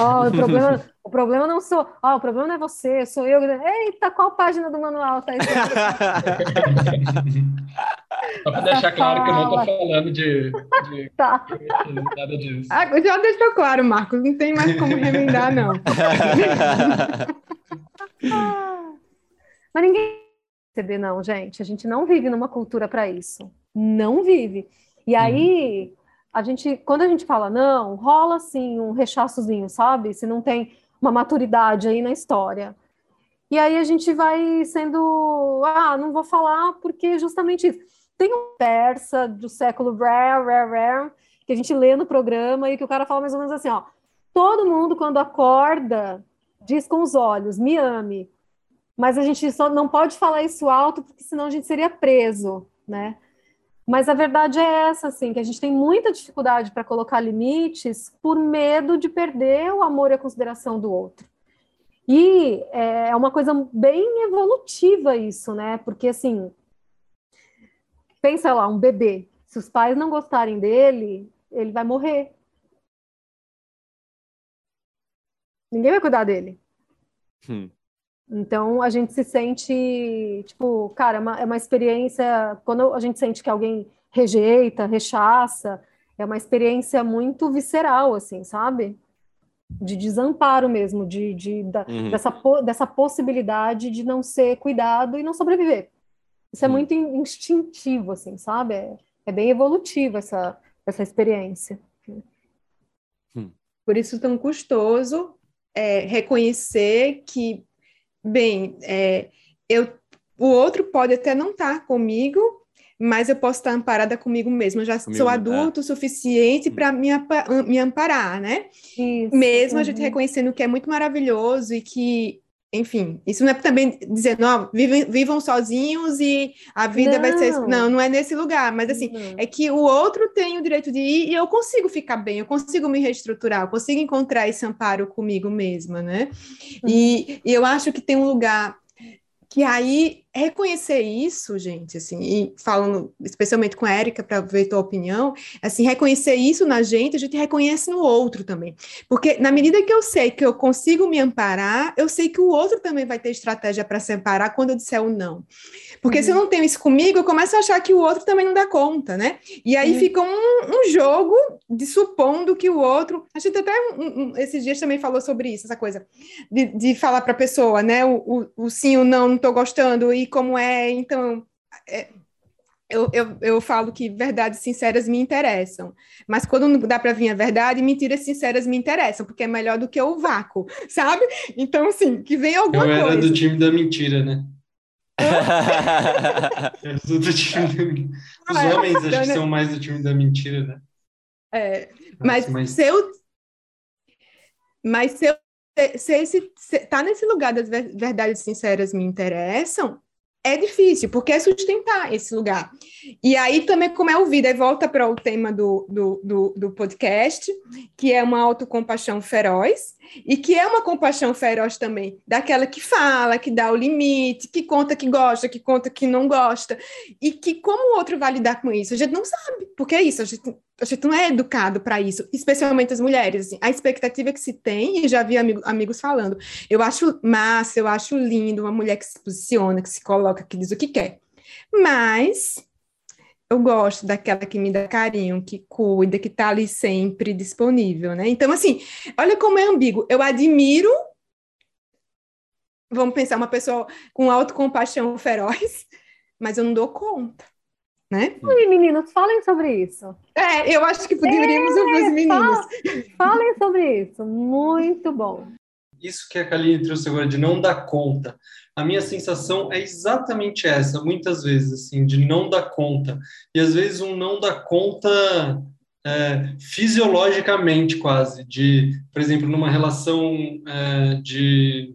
oh, o, problema, o problema não sou, oh, o problema não é você, sou eu. Eita, qual página do manual? Tá, isso Só para deixar claro que eu não estou falando de, de tá. nada disso. Ah, já deixou claro, Marcos, não tem mais como remendar, não. Mas ninguém receber não, gente. A gente não vive numa cultura para isso. Não vive. E uhum. aí, a gente, quando a gente fala não, rola assim um rechaçozinho, sabe? Se não tem uma maturidade aí na história. E aí a gente vai sendo, ah, não vou falar porque justamente isso. Tem um persa do século rare, rare, rare, que a gente lê no programa e que o cara fala mais ou menos assim, ó, todo mundo quando acorda diz com os olhos, me ame mas a gente só não pode falar isso alto, porque senão a gente seria preso, né? Mas a verdade é essa, assim, que a gente tem muita dificuldade para colocar limites por medo de perder o amor e a consideração do outro. E é uma coisa bem evolutiva isso, né? Porque, assim, pensa lá, um bebê, se os pais não gostarem dele, ele vai morrer. Ninguém vai cuidar dele. Hum. Então a gente se sente, tipo, cara, é uma, é uma experiência. Quando a gente sente que alguém rejeita, rechaça, é uma experiência muito visceral, assim, sabe? De desamparo mesmo, de, de da, uhum. dessa, dessa possibilidade de não ser cuidado e não sobreviver. Isso é uhum. muito instintivo, assim, sabe? É, é bem evolutivo essa, essa experiência. Hum. Por isso tão custoso é, reconhecer que Bem, é, eu, o outro pode até não estar tá comigo, mas eu posso estar amparada comigo mesma. Eu já comigo, sou adulto o suficiente para me, me amparar, né? Isso, Mesmo uhum. a gente reconhecendo que é muito maravilhoso e que enfim, isso não é também dizendo, ó, vivam, vivam sozinhos e a vida não. vai ser. Não, não é nesse lugar, mas assim, uhum. é que o outro tem o direito de ir e eu consigo ficar bem, eu consigo me reestruturar, eu consigo encontrar esse amparo comigo mesma, né? Uhum. E, e eu acho que tem um lugar que aí reconhecer isso, gente, assim, e falando especialmente com a Érica para ver tua opinião, assim, reconhecer isso na gente, a gente reconhece no outro também. Porque na medida que eu sei que eu consigo me amparar, eu sei que o outro também vai ter estratégia para se amparar quando eu disser o não. Porque uhum. se eu uhum. não tenho isso comigo, eu começo a achar que o outro também não dá conta, né? E aí uhum. fica um, um, jogo de supondo que o outro. A gente até um, um, esses dias também falou sobre isso, essa coisa de, de falar para a pessoa, né? O, o, o, sim, o não, não estou gostando, e como é, então. É, eu, eu, eu falo que verdades sinceras me interessam, mas quando não dá para vir a verdade, mentiras sinceras me interessam, porque é melhor do que o vácuo, sabe? Então, assim, que vem alguma coisa. Eu era do time da mentira, né? eu sou do time da... Os ah, homens acho que são mais do time da mentira, né? É, mas, mas... se eu... Mas se eu se esse se, tá nesse lugar das verdades sinceras me interessam, é difícil, porque é sustentar esse lugar. E aí também, como é o vida, volta para o tema do, do, do, do, podcast, que é uma autocompaixão feroz, e que é uma compaixão feroz também, daquela que fala, que dá o limite, que conta que gosta, que conta que não gosta, e que como o outro vai lidar com isso? A gente não sabe, porque é isso, a gente, a gente não é educado para isso, especialmente as mulheres. Assim, a expectativa que se tem, e já vi amigo, amigos falando, eu acho massa, eu acho lindo uma mulher que se posiciona, que se coloca, que diz o que quer. Mas eu gosto daquela que me dá carinho, que cuida, que está ali sempre disponível, né? Então, assim, olha como é ambíguo. Eu admiro, vamos pensar, uma pessoa com autocompaixão feroz, mas eu não dou conta né? E meninos, falem sobre isso. É, eu acho que poderíamos é, ouvir os meninos. Falem sobre isso, muito bom. Isso que a Kaline trouxe agora de não dar conta. A minha sensação é exatamente essa, muitas vezes, assim, de não dar conta. E às vezes um não dar conta é, fisiologicamente, quase. De, por exemplo, numa relação é, de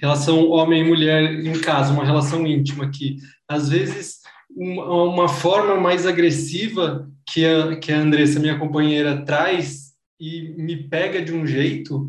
relação homem e mulher em casa, uma relação íntima que às vezes uma, uma forma mais agressiva que a, que a Andressa, minha companheira, traz e me pega de um jeito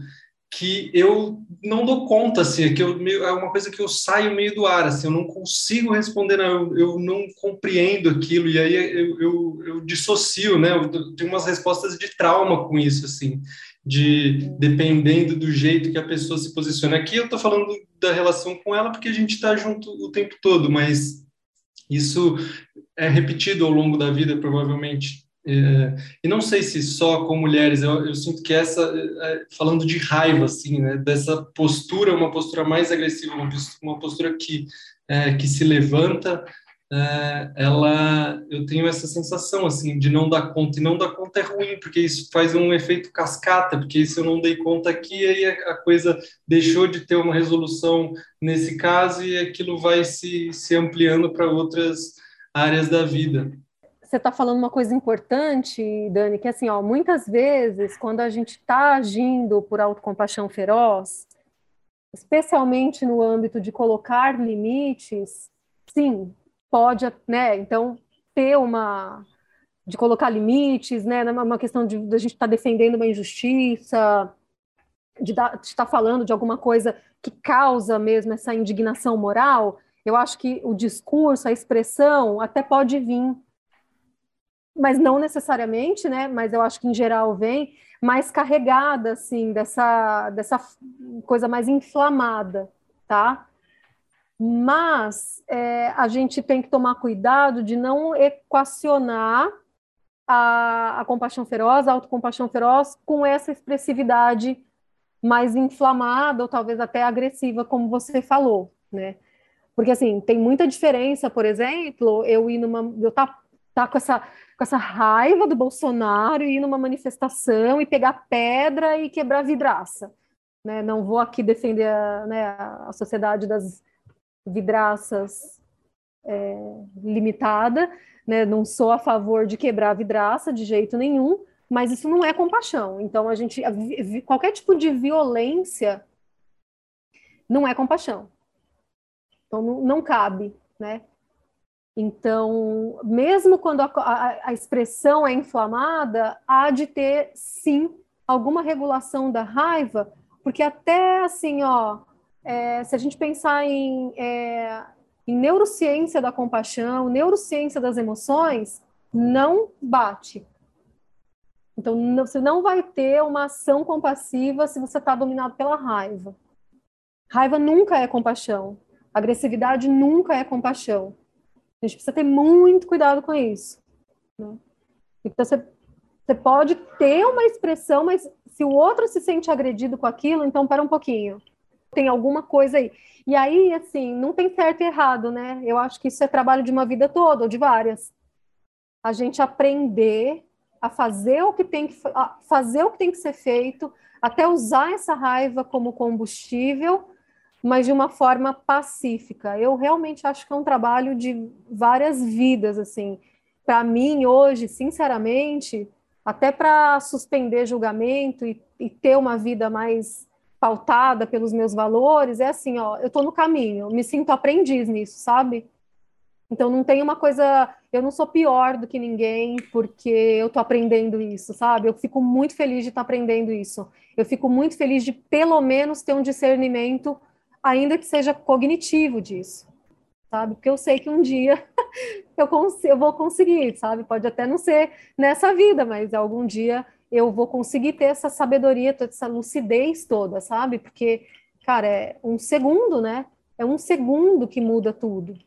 que eu não dou conta, assim, que eu, é uma coisa que eu saio meio do ar, assim, eu não consigo responder, não, eu, eu não compreendo aquilo, e aí eu, eu, eu dissocio, né, eu tenho umas respostas de trauma com isso, assim, de dependendo do jeito que a pessoa se posiciona. Aqui eu tô falando da relação com ela porque a gente está junto o tempo todo, mas isso é repetido ao longo da vida, provavelmente. É, e não sei se só com mulheres, eu, eu sinto que essa, é, falando de raiva, assim, né, dessa postura, uma postura mais agressiva, uma postura, que, é, que se levanta, é, ela, eu tenho essa sensação, assim, de não dar conta, e não dar conta é ruim, porque isso faz um efeito cascata, porque se eu não dei conta aqui, aí a coisa deixou de ter uma resolução nesse caso, e aquilo vai se, se ampliando para outras áreas da vida você está falando uma coisa importante, Dani, que assim, ó, muitas vezes, quando a gente está agindo por autocompaixão feroz, especialmente no âmbito de colocar limites, sim, pode, né? Então, ter uma de colocar limites, né? Uma questão de, de a gente estar tá defendendo uma injustiça, de, de estar falando de alguma coisa que causa mesmo essa indignação moral. Eu acho que o discurso, a expressão, até pode vir, mas não necessariamente, né? Mas eu acho que em geral vem mais carregada, assim, dessa, dessa coisa mais inflamada, tá? mas é, a gente tem que tomar cuidado de não equacionar a, a compaixão feroz, a autocompaixão feroz, com essa expressividade mais inflamada ou talvez até agressiva, como você falou, né? Porque assim, tem muita diferença, por exemplo, eu ir numa. Eu tá, tá com essa, com essa raiva do Bolsonaro e ir numa manifestação e pegar pedra e quebrar vidraça. Né? Não vou aqui defender a, né, a sociedade das vidraças é, limitada, né? Não sou a favor de quebrar vidraça de jeito nenhum, mas isso não é compaixão. Então a gente qualquer tipo de violência não é compaixão. Então não, não cabe, né? Então, mesmo quando a, a, a, expressão é inflamada, há de ter sim alguma regulação da raiva, porque até assim, ó, é, se a gente pensar em, é, em neurociência da compaixão, neurociência das emoções, não bate. Então, não, você não vai ter uma ação compassiva se você está dominado pela raiva. Raiva nunca é compaixão. Agressividade nunca é compaixão. A gente precisa ter muito cuidado com isso. Né? Então, você, você pode ter uma expressão, mas se o outro se sente agredido com aquilo, então para um pouquinho. Tem alguma coisa aí. E aí, assim, não tem certo e errado, né? Eu acho que isso é trabalho de uma vida toda, ou de várias. A gente aprender a fazer o que tem que fazer o que tem que ser feito, até usar essa raiva como combustível, mas de uma forma pacífica. Eu realmente acho que é um trabalho de várias vidas, assim. Para mim hoje, sinceramente, até para suspender julgamento e, e, ter uma vida mais pautada pelos meus valores, é assim, ó, eu estou no caminho, me sinto aprendiz nisso, sabe? Então não tem uma coisa, eu não sou pior do que ninguém porque eu estou aprendendo isso, sabe? Eu fico muito feliz de estar tá aprendendo isso. Eu fico muito feliz de pelo menos ter um discernimento, ainda que seja cognitivo disso, sabe? Porque eu sei que um dia eu, eu vou conseguir, sabe? Pode até não ser nessa vida, mas algum dia eu vou conseguir ter essa sabedoria, toda essa lucidez toda, sabe? Porque, cara, é um segundo, né? É um segundo que muda tudo.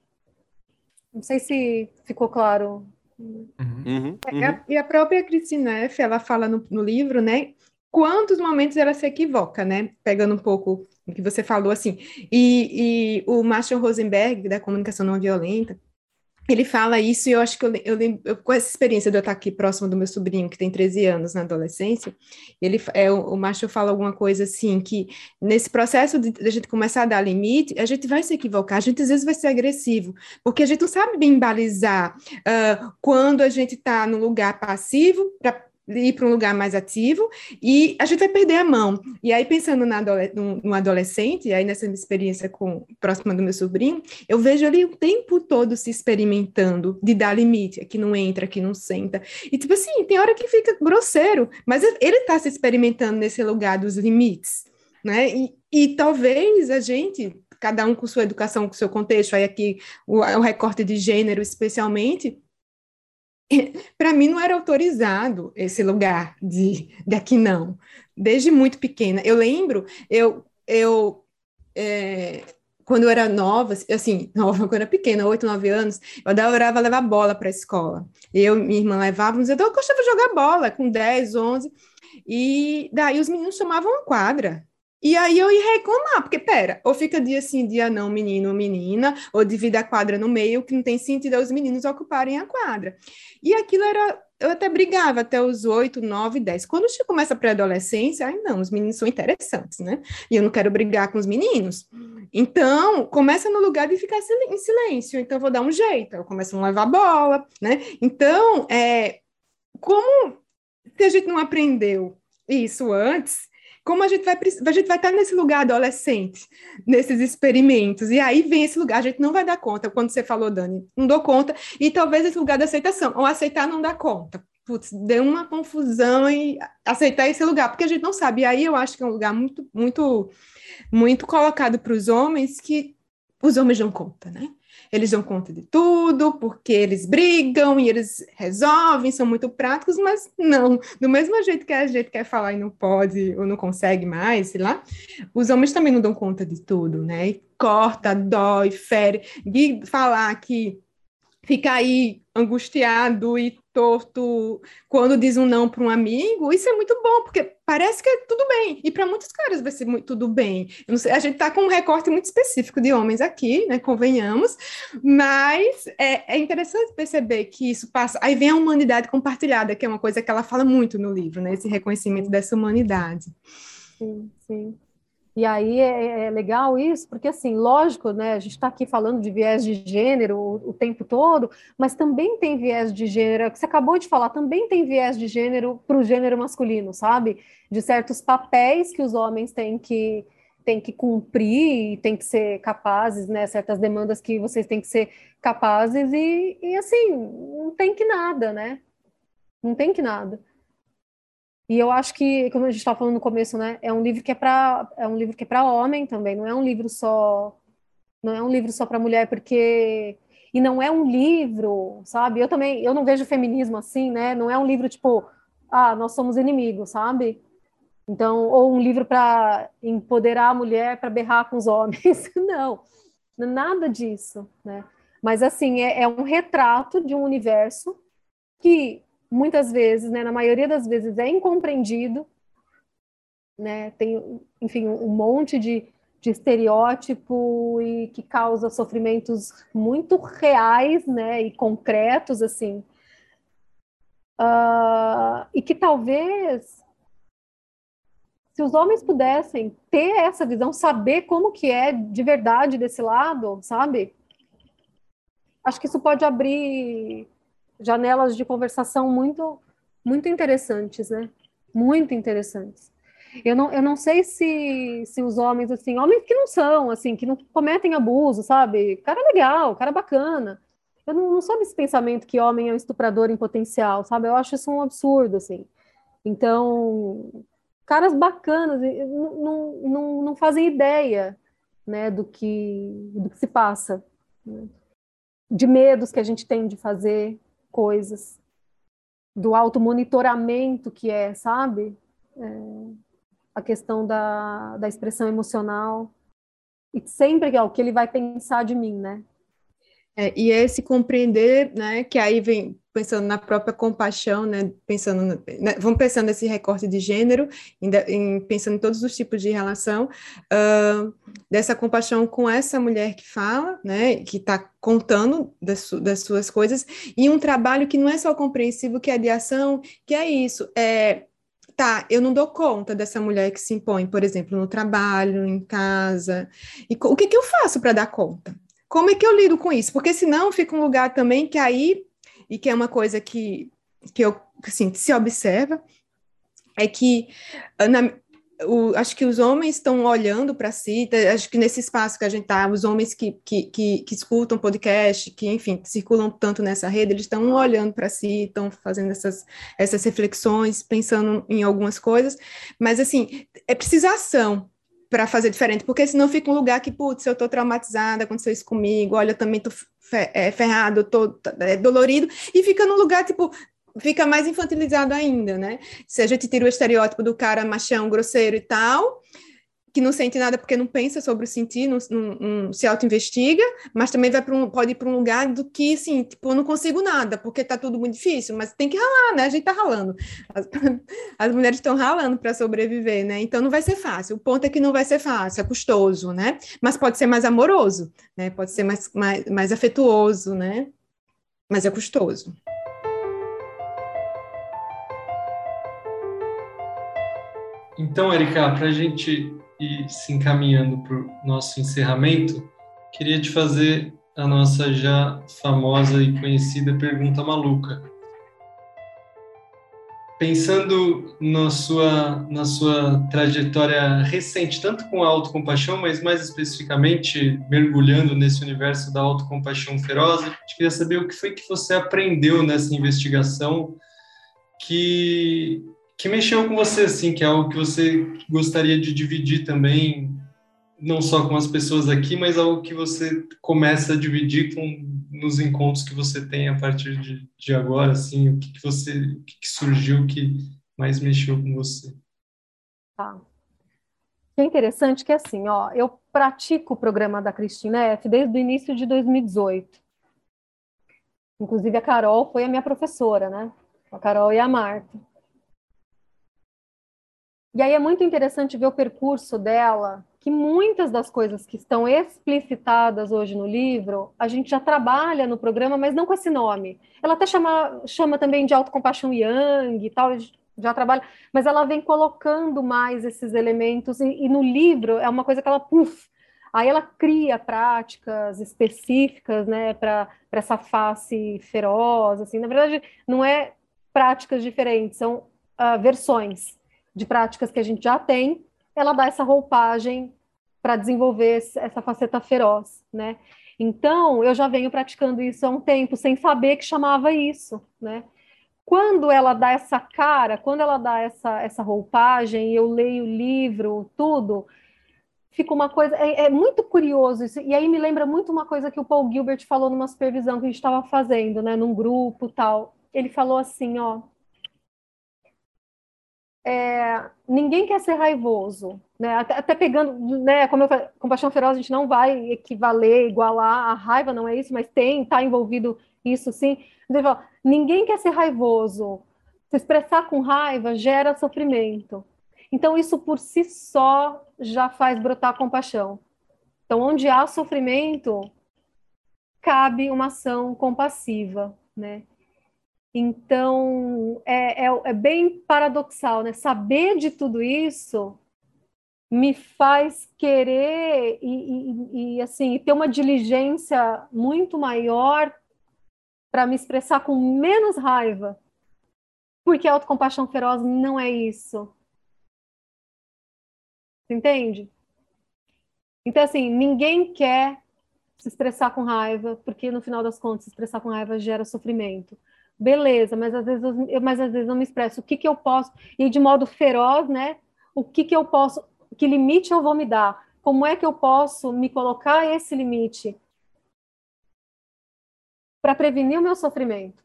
Não sei se ficou claro. Uhum, uhum. É, a, e a própria Christine Neff, ela fala no, no livro, né? Quantos momentos ela se equivoca, né? Pegando um pouco o que você falou, assim. E, e o Marshall Rosenberg, da comunicação não violenta, ele fala isso e eu acho que eu, eu, com essa experiência de eu estar aqui próximo do meu sobrinho, que tem 13 anos na adolescência, ele, é, o, o Marshall fala alguma coisa assim, que nesse processo de, de, a gente começar a dar limite, a gente vai se equivocar, a gente às vezes vai ser agressivo, porque a gente não sabe bem balizar uh, quando a gente está no lugar passivo para ir para um lugar mais ativo e a gente vai perder a mão. E aí, pensando na no, adolescente, e aí nessa experiência com próxima do meu sobrinho, eu vejo ele o tempo todo se experimentando de dar limite, aqui não entra, aqui não senta. E tipo assim, tem hora que fica grosseiro, mas ele está se experimentando nesse lugar dos limites, né? E, e talvez a gente cada um com sua educação, com seu contexto, aí aqui o, o recorte de gênero especialmente, para mim não era autorizado esse lugar de, de aqui não, desde muito pequena. Eu lembro, eu, eu é, quando eu era nova, assim, nova, quando eu era pequena, oito, nove anos, eu adorava levar bola para a escola. Eu minha irmã levávamos, eu gostava de jogar bola com 10, 11, e daí os meninos chamavam quadra. E aí eu ia reclamar, porque pera, ou fica dia sim, dia não, menino ou menina, ou divide a quadra no meio, que não tem sentido os meninos ocuparem a quadra. E aquilo era, eu até brigava até os 8, 9, 10. Quando você começa a pré-adolescência, ai não, os meninos são interessantes, né? E eu não quero brigar com os meninos. Então, começa no lugar de ficar em silêncio, então eu vou dar um jeito, eu começo a não levar bola, né? Então, é, como se a gente não aprendeu isso antes, como a gente vai a gente vai estar nesse lugar adolescente, nesses experimentos, e aí vem esse lugar, a gente não vai dar conta, quando você falou, Dani, não dou conta, e talvez esse lugar da aceitação, ou aceitar não dá conta. Putz, deu uma confusão em aceitar esse lugar, porque a gente não sabe. E aí eu acho que é um lugar muito, muito, muito colocado para os homens que os homens dão conta, né? Eles dão conta de tudo, porque eles brigam e eles resolvem, são muito práticos, mas não, do mesmo jeito que a gente quer falar e não pode ou não consegue mais, sei lá, os homens também não dão conta de tudo, né? E corta, dói, fere, e falar que fica aí angustiado e torto quando diz um não para um amigo, isso é muito bom, porque parece que é tudo bem. E para muitos caras vai ser muito, tudo bem. Sei, a gente está com um recorte muito específico de homens aqui, né? Convenhamos, mas é, é, interessante perceber que isso passa. Aí vem a humanidade compartilhada, que é uma coisa que ela fala muito no livro, né? Esse reconhecimento dessa humanidade. Sim, sim. E aí é, é, legal isso, porque assim, lógico, né, a gente está aqui falando de viés de gênero o, o, tempo todo, mas também tem viés de gênero, que você acabou de falar, também tem viés de gênero para o gênero masculino, sabe? De certos papéis que os homens têm que, têm que cumprir e têm que ser capazes, né? Certas demandas que vocês têm que ser capazes, e, e assim, não tem que nada, né? Não tem que nada. E eu acho que, como a gente estava falando no começo, né, é um livro que é para é um livro que é para homem também, não é um livro só não é um livro só para mulher, porque e não é um livro, sabe? Eu também, eu não vejo feminismo assim, né? Não é um livro tipo, ah, nós somos inimigos, sabe? Então, ou um livro para empoderar a mulher para berrar com os homens. Não, nada disso, né? Mas, assim, é, é, um retrato de um universo que, muitas vezes, né, na maioria das vezes, é incompreendido, né? Tem, enfim, um monte de, de estereótipo e que causa sofrimentos muito reais, né, e concretos, assim. Uh, e que talvez se os homens pudessem ter essa visão, saber como que é de verdade desse lado, sabe? Acho que isso pode abrir janelas de conversação muito, muito interessantes, né? Muito interessantes. Eu não, eu não sei se, se os homens, assim, homens que não são, assim, que não cometem abuso, sabe? Cara legal, cara bacana. Eu não, não sou desse pensamento que homem é um estuprador em potencial, sabe? Eu acho isso um absurdo, assim. Então, caras bacanas, não, não, não fazem ideia né, do, que, do que se passa, né? de medos que a gente tem de fazer coisas, do automonitoramento que é, sabe? É, a questão da, da expressão emocional. E sempre é o que ele vai pensar de mim, né? É, e esse compreender, né, que aí vem pensando na própria compaixão, né, pensando, né, vamos pensando nesse recorte de gênero, em, em, pensando em todos os tipos de relação, uh, dessa compaixão com essa mulher que fala, né, que está contando das, su das, suas coisas, e um trabalho que não é só compreensivo, que é de ação, que é isso, é tá, eu não dou conta dessa mulher que se impõe, por exemplo, no trabalho, em casa, e o que, que eu faço para dar conta? Como é que eu lido com isso? Porque senão fica um lugar também que aí, e que é uma coisa que, que eu, assim, se observa, é que ah, na, o, acho que os homens estão olhando para si, tá, acho que nesse espaço que a gente está, os homens que, que, que, que, escutam podcast, que, enfim, circulam tanto nessa rede, eles estão olhando para si, estão fazendo essas, essas reflexões, pensando em algumas coisas, mas, assim, é precisação, para fazer diferente, porque senão fica um lugar que, putz, eu tô traumatizada, aconteceu isso comigo, olha, eu também tô é, ferrado, tô é, dolorido, e fica num lugar, tipo, fica mais infantilizado ainda, né? Se a gente tira o estereótipo do cara machão, grosseiro e tal, que não sente nada porque não pensa sobre o sentir, não, não, não se auto-investiga, mas também vai um, pode ir para um lugar do que, assim, tipo, eu não consigo nada, porque está tudo muito difícil, mas tem que ralar, né? A gente está ralando. As, as mulheres estão ralando para sobreviver, né? Então não vai ser fácil. O ponto é que não vai ser fácil, é custoso, né? Mas pode ser mais amoroso, né? Pode ser mais, mais, mais afetuoso, né? Mas é custoso. Então, Erika, para a gente e se encaminhando para o nosso encerramento, queria te fazer a nossa já famosa e conhecida pergunta maluca. Pensando na sua, na sua trajetória recente, tanto com a autocompaixão, mas mais especificamente mergulhando nesse universo da autocompaixão feroz, gente queria saber o que foi que você aprendeu nessa investigação que que mexeu com você, assim, que é algo que você gostaria de dividir também, não só com as pessoas aqui, mas algo que você começa a dividir com nos encontros que você tem a partir de, de agora, assim, o que, que você, o que, que surgiu que mais mexeu com você? Tá. É interessante que assim, ó, eu pratico o programa da Cristina F desde o início de 2018. Inclusive a Carol foi a minha professora, né? A Carol e a Marta. E aí é muito interessante ver o percurso dela, que muitas das coisas que estão explicitadas hoje no livro, a gente já trabalha no programa, mas não com esse nome. Ela até chama, chama também de autocompaixão Yang e tal, já trabalha, mas ela vem colocando mais esses elementos, e, e no livro é uma coisa que ela, puf, aí ela cria práticas específicas, né, para essa face feroz, assim, na verdade, não é práticas diferentes, são uh, versões de práticas que a gente já tem, ela dá essa roupagem para desenvolver essa faceta feroz, né? Então, eu já venho praticando isso há um tempo, sem saber que chamava isso, né? Quando ela dá essa cara, quando ela dá essa, essa roupagem, eu leio o livro, tudo, fica uma coisa. É, é, muito curioso isso. E aí me lembra muito uma coisa que o Paul Gilbert falou numa supervisão que a gente estava fazendo, né, num grupo tal. Ele falou assim, ó. É, ninguém quer ser raivoso, né? Até, até, pegando, né? Como eu falei, compaixão feroz, a gente não vai equivaler, igualar a raiva, não é isso, mas tem, está envolvido isso sim. Então, ninguém quer ser raivoso. Se expressar com raiva gera sofrimento. Então, isso por si só já faz brotar compaixão. Então, onde há sofrimento, cabe uma ação compassiva, né? Então, é, é, é, bem paradoxal, né? Saber de tudo isso me faz querer e, e, e assim, ter uma diligência muito maior para me expressar com menos raiva. Porque a autocompaixão feroz não é isso. Entende? Então, assim, ninguém quer se expressar com raiva, porque no final das contas, se expressar com raiva gera sofrimento. Beleza, mas às vezes eu, mas às vezes não me expresso. O que que eu posso e de modo feroz, né? O que que eu posso? Que limite eu vou me dar? Como é que eu posso me colocar esse limite para prevenir o meu sofrimento?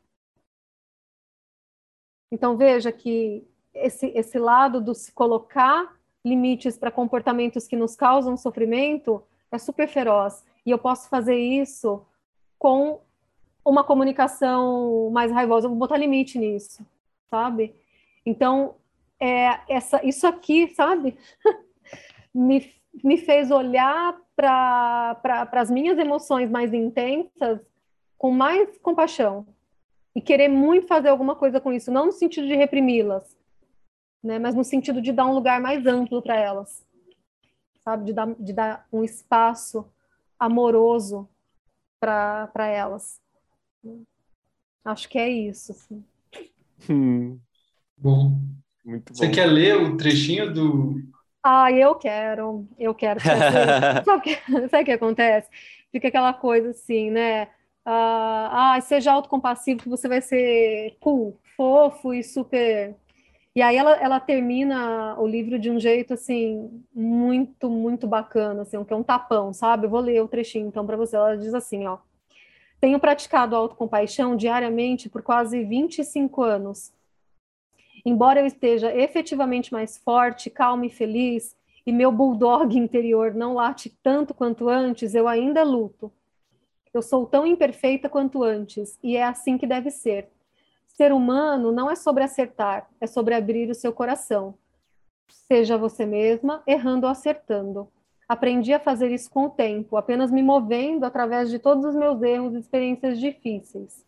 Então veja que esse esse lado do se colocar limites para comportamentos que nos causam sofrimento é super feroz. E eu posso fazer isso com uma comunicação mais raivosa. Eu vou botar limite nisso, sabe? Então, é, essa, isso aqui, sabe? me, me fez olhar para pra, as minhas emoções mais intensas com mais compaixão e querer muito fazer alguma coisa com isso, não no sentido de reprimi-las, né? Mas no sentido de dar um lugar mais amplo para elas, sabe? De dar, de dar um espaço amoroso para elas. Acho que é isso. Assim. Hum. Bom. Muito bom. Você quer ler o trechinho do. Ah, eu quero, eu quero. sabe o que, que acontece? Fica aquela coisa assim, né? Ah, ah, seja autocompassivo que você vai ser cool, fofo e super e aí ela, ela termina o livro de um jeito assim muito muito bacana, assim, que é um tapão, sabe? Eu vou ler o trechinho então para você. Ela diz assim, ó: Tenho praticado autocompaixão diariamente por quase 25 anos. Embora eu esteja efetivamente mais forte, calma e feliz, e meu bulldog interior não late tanto quanto antes, eu ainda luto. Eu sou tão imperfeita quanto antes, e é assim que deve ser ser humano não é sobre acertar, é sobre abrir o seu coração. Seja você mesma, errando ou acertando. Aprendi a fazer isso com o tempo, apenas me movendo através de todos os meus erros e experiências difíceis.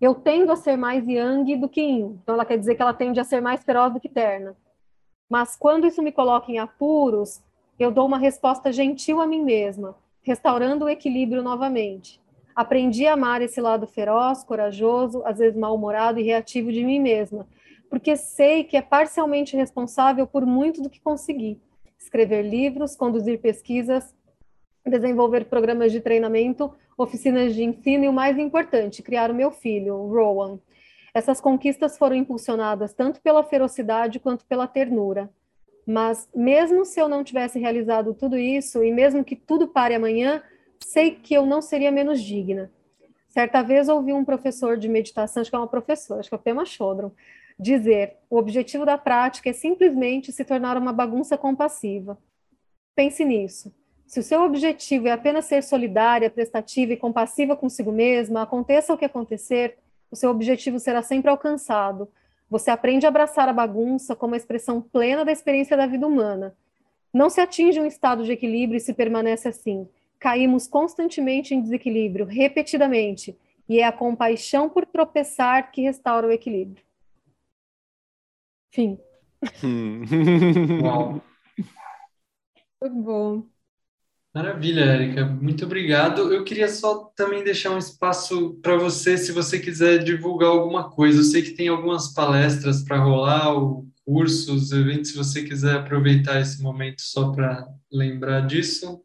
Eu tendo a ser mais yang do que yin, então ela quer dizer que ela tende a ser mais feroz do que terna. Mas quando isso me coloca em apuros, eu dou uma resposta gentil a mim mesma, restaurando o equilíbrio novamente. Aprendi a amar esse lado feroz, corajoso, às vezes mal-humorado e reativo de mim mesma, porque sei que é parcialmente responsável por muito do que consegui. Escrever livros, conduzir pesquisas, desenvolver programas de treinamento, oficinas de ensino e o mais importante, criar o meu filho, Rowan. Essas conquistas foram impulsionadas tanto pela ferocidade quanto pela ternura. Mas mesmo se eu não tivesse realizado tudo isso e mesmo que tudo pare amanhã, sei que eu não seria menos digna. Certa vez ouvi um professor de meditação, acho que é uma professora, acho que é o Pema Chodron, dizer: o objetivo da prática é simplesmente se tornar uma bagunça compassiva. Pense nisso. Se o seu objetivo é apenas ser solidária, prestativa e compassiva consigo mesma, aconteça o que acontecer, o seu objetivo será sempre alcançado. Você aprende a abraçar a bagunça como a expressão plena da experiência da vida humana. Não se atinge um estado de equilíbrio se permanece assim caímos constantemente em desequilíbrio, repetidamente, e é a compaixão por tropeçar que restaura o equilíbrio. Fim. Uau. Muito bom. Maravilha, Érica. Muito obrigado. Eu queria só também deixar um espaço para você, se você quiser divulgar alguma coisa. Eu sei que tem algumas palestras para rolar, ou cursos, eventos, se você quiser aproveitar esse momento só para lembrar disso.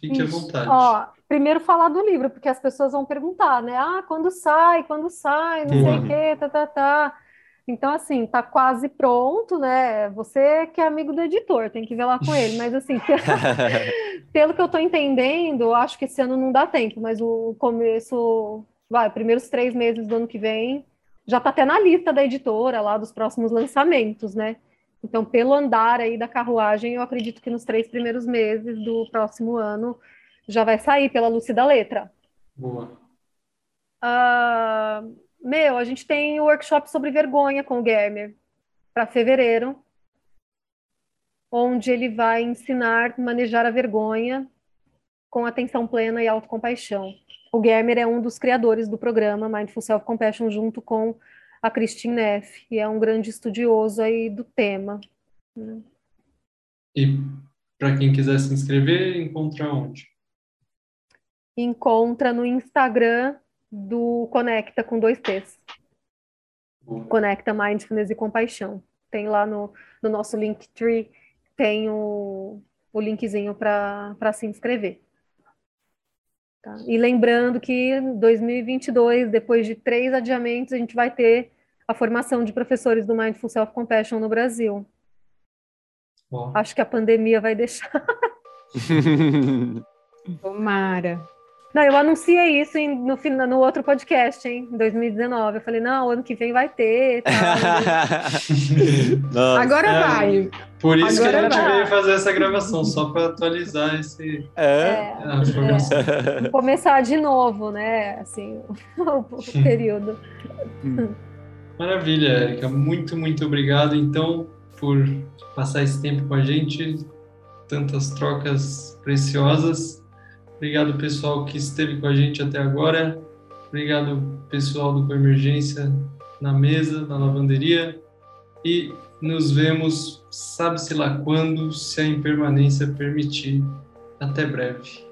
Fique Isso. à vontade. Ó, primeiro falar do livro, porque as pessoas vão perguntar, né? Ah, quando sai, quando sai, não uhum. sei o quê, tá, tá, tá. Então, assim, tá quase pronto, né? Você que é amigo do editor, tem que ver lá com ele. Mas, assim, pelo que eu tô entendendo, acho que esse ano não dá tempo, mas o começo, vai, primeiros três meses do ano que vem, já tá até na lista da editora lá dos próximos lançamentos, né? Então, pelo andar aí da carruagem, eu acredito que nos três primeiros meses do próximo ano já vai sair pela Lúcia da Letra. Boa. Uh, meu, a gente tem o workshop sobre vergonha com o Germer para fevereiro, onde ele vai ensinar a manejar a vergonha com atenção plena e autocompaixão. O Germer é um dos criadores do programa Mindful Self Compassion junto com a Christine Neff, e é um grande estudioso aí do tema. Né? E para quem quiser se inscrever, encontra onde? Encontra no Instagram do Conecta com dois T's. Conecta Mindfulness e Compaixão. Tem lá no, no nosso Linktree, tem o, o linkzinho para se inscrever. Tá? E lembrando que em 2022, depois de três adiamentos, a gente vai ter a formação de professores do Mindful Self Compassion no Brasil. Bom. Acho que a pandemia vai deixar. Tomara. Não, eu anunciei isso em, no, no outro podcast, hein, em 2019. Eu falei, não, ano que vem vai ter. Agora é, vai. Por isso Agora que a gente vai. veio fazer essa gravação, só para atualizar esse. É. é, é. Começar de novo, né? Assim, o, o período. Maravilha, Erika. Muito, muito obrigado, então, por passar esse tempo com a gente. Tantas trocas preciosas. Obrigado, pessoal, que esteve com a gente até agora. Obrigado, pessoal do Coemergência na mesa, na lavanderia. E nos vemos, sabe-se lá quando, se a impermanência permitir. Até breve.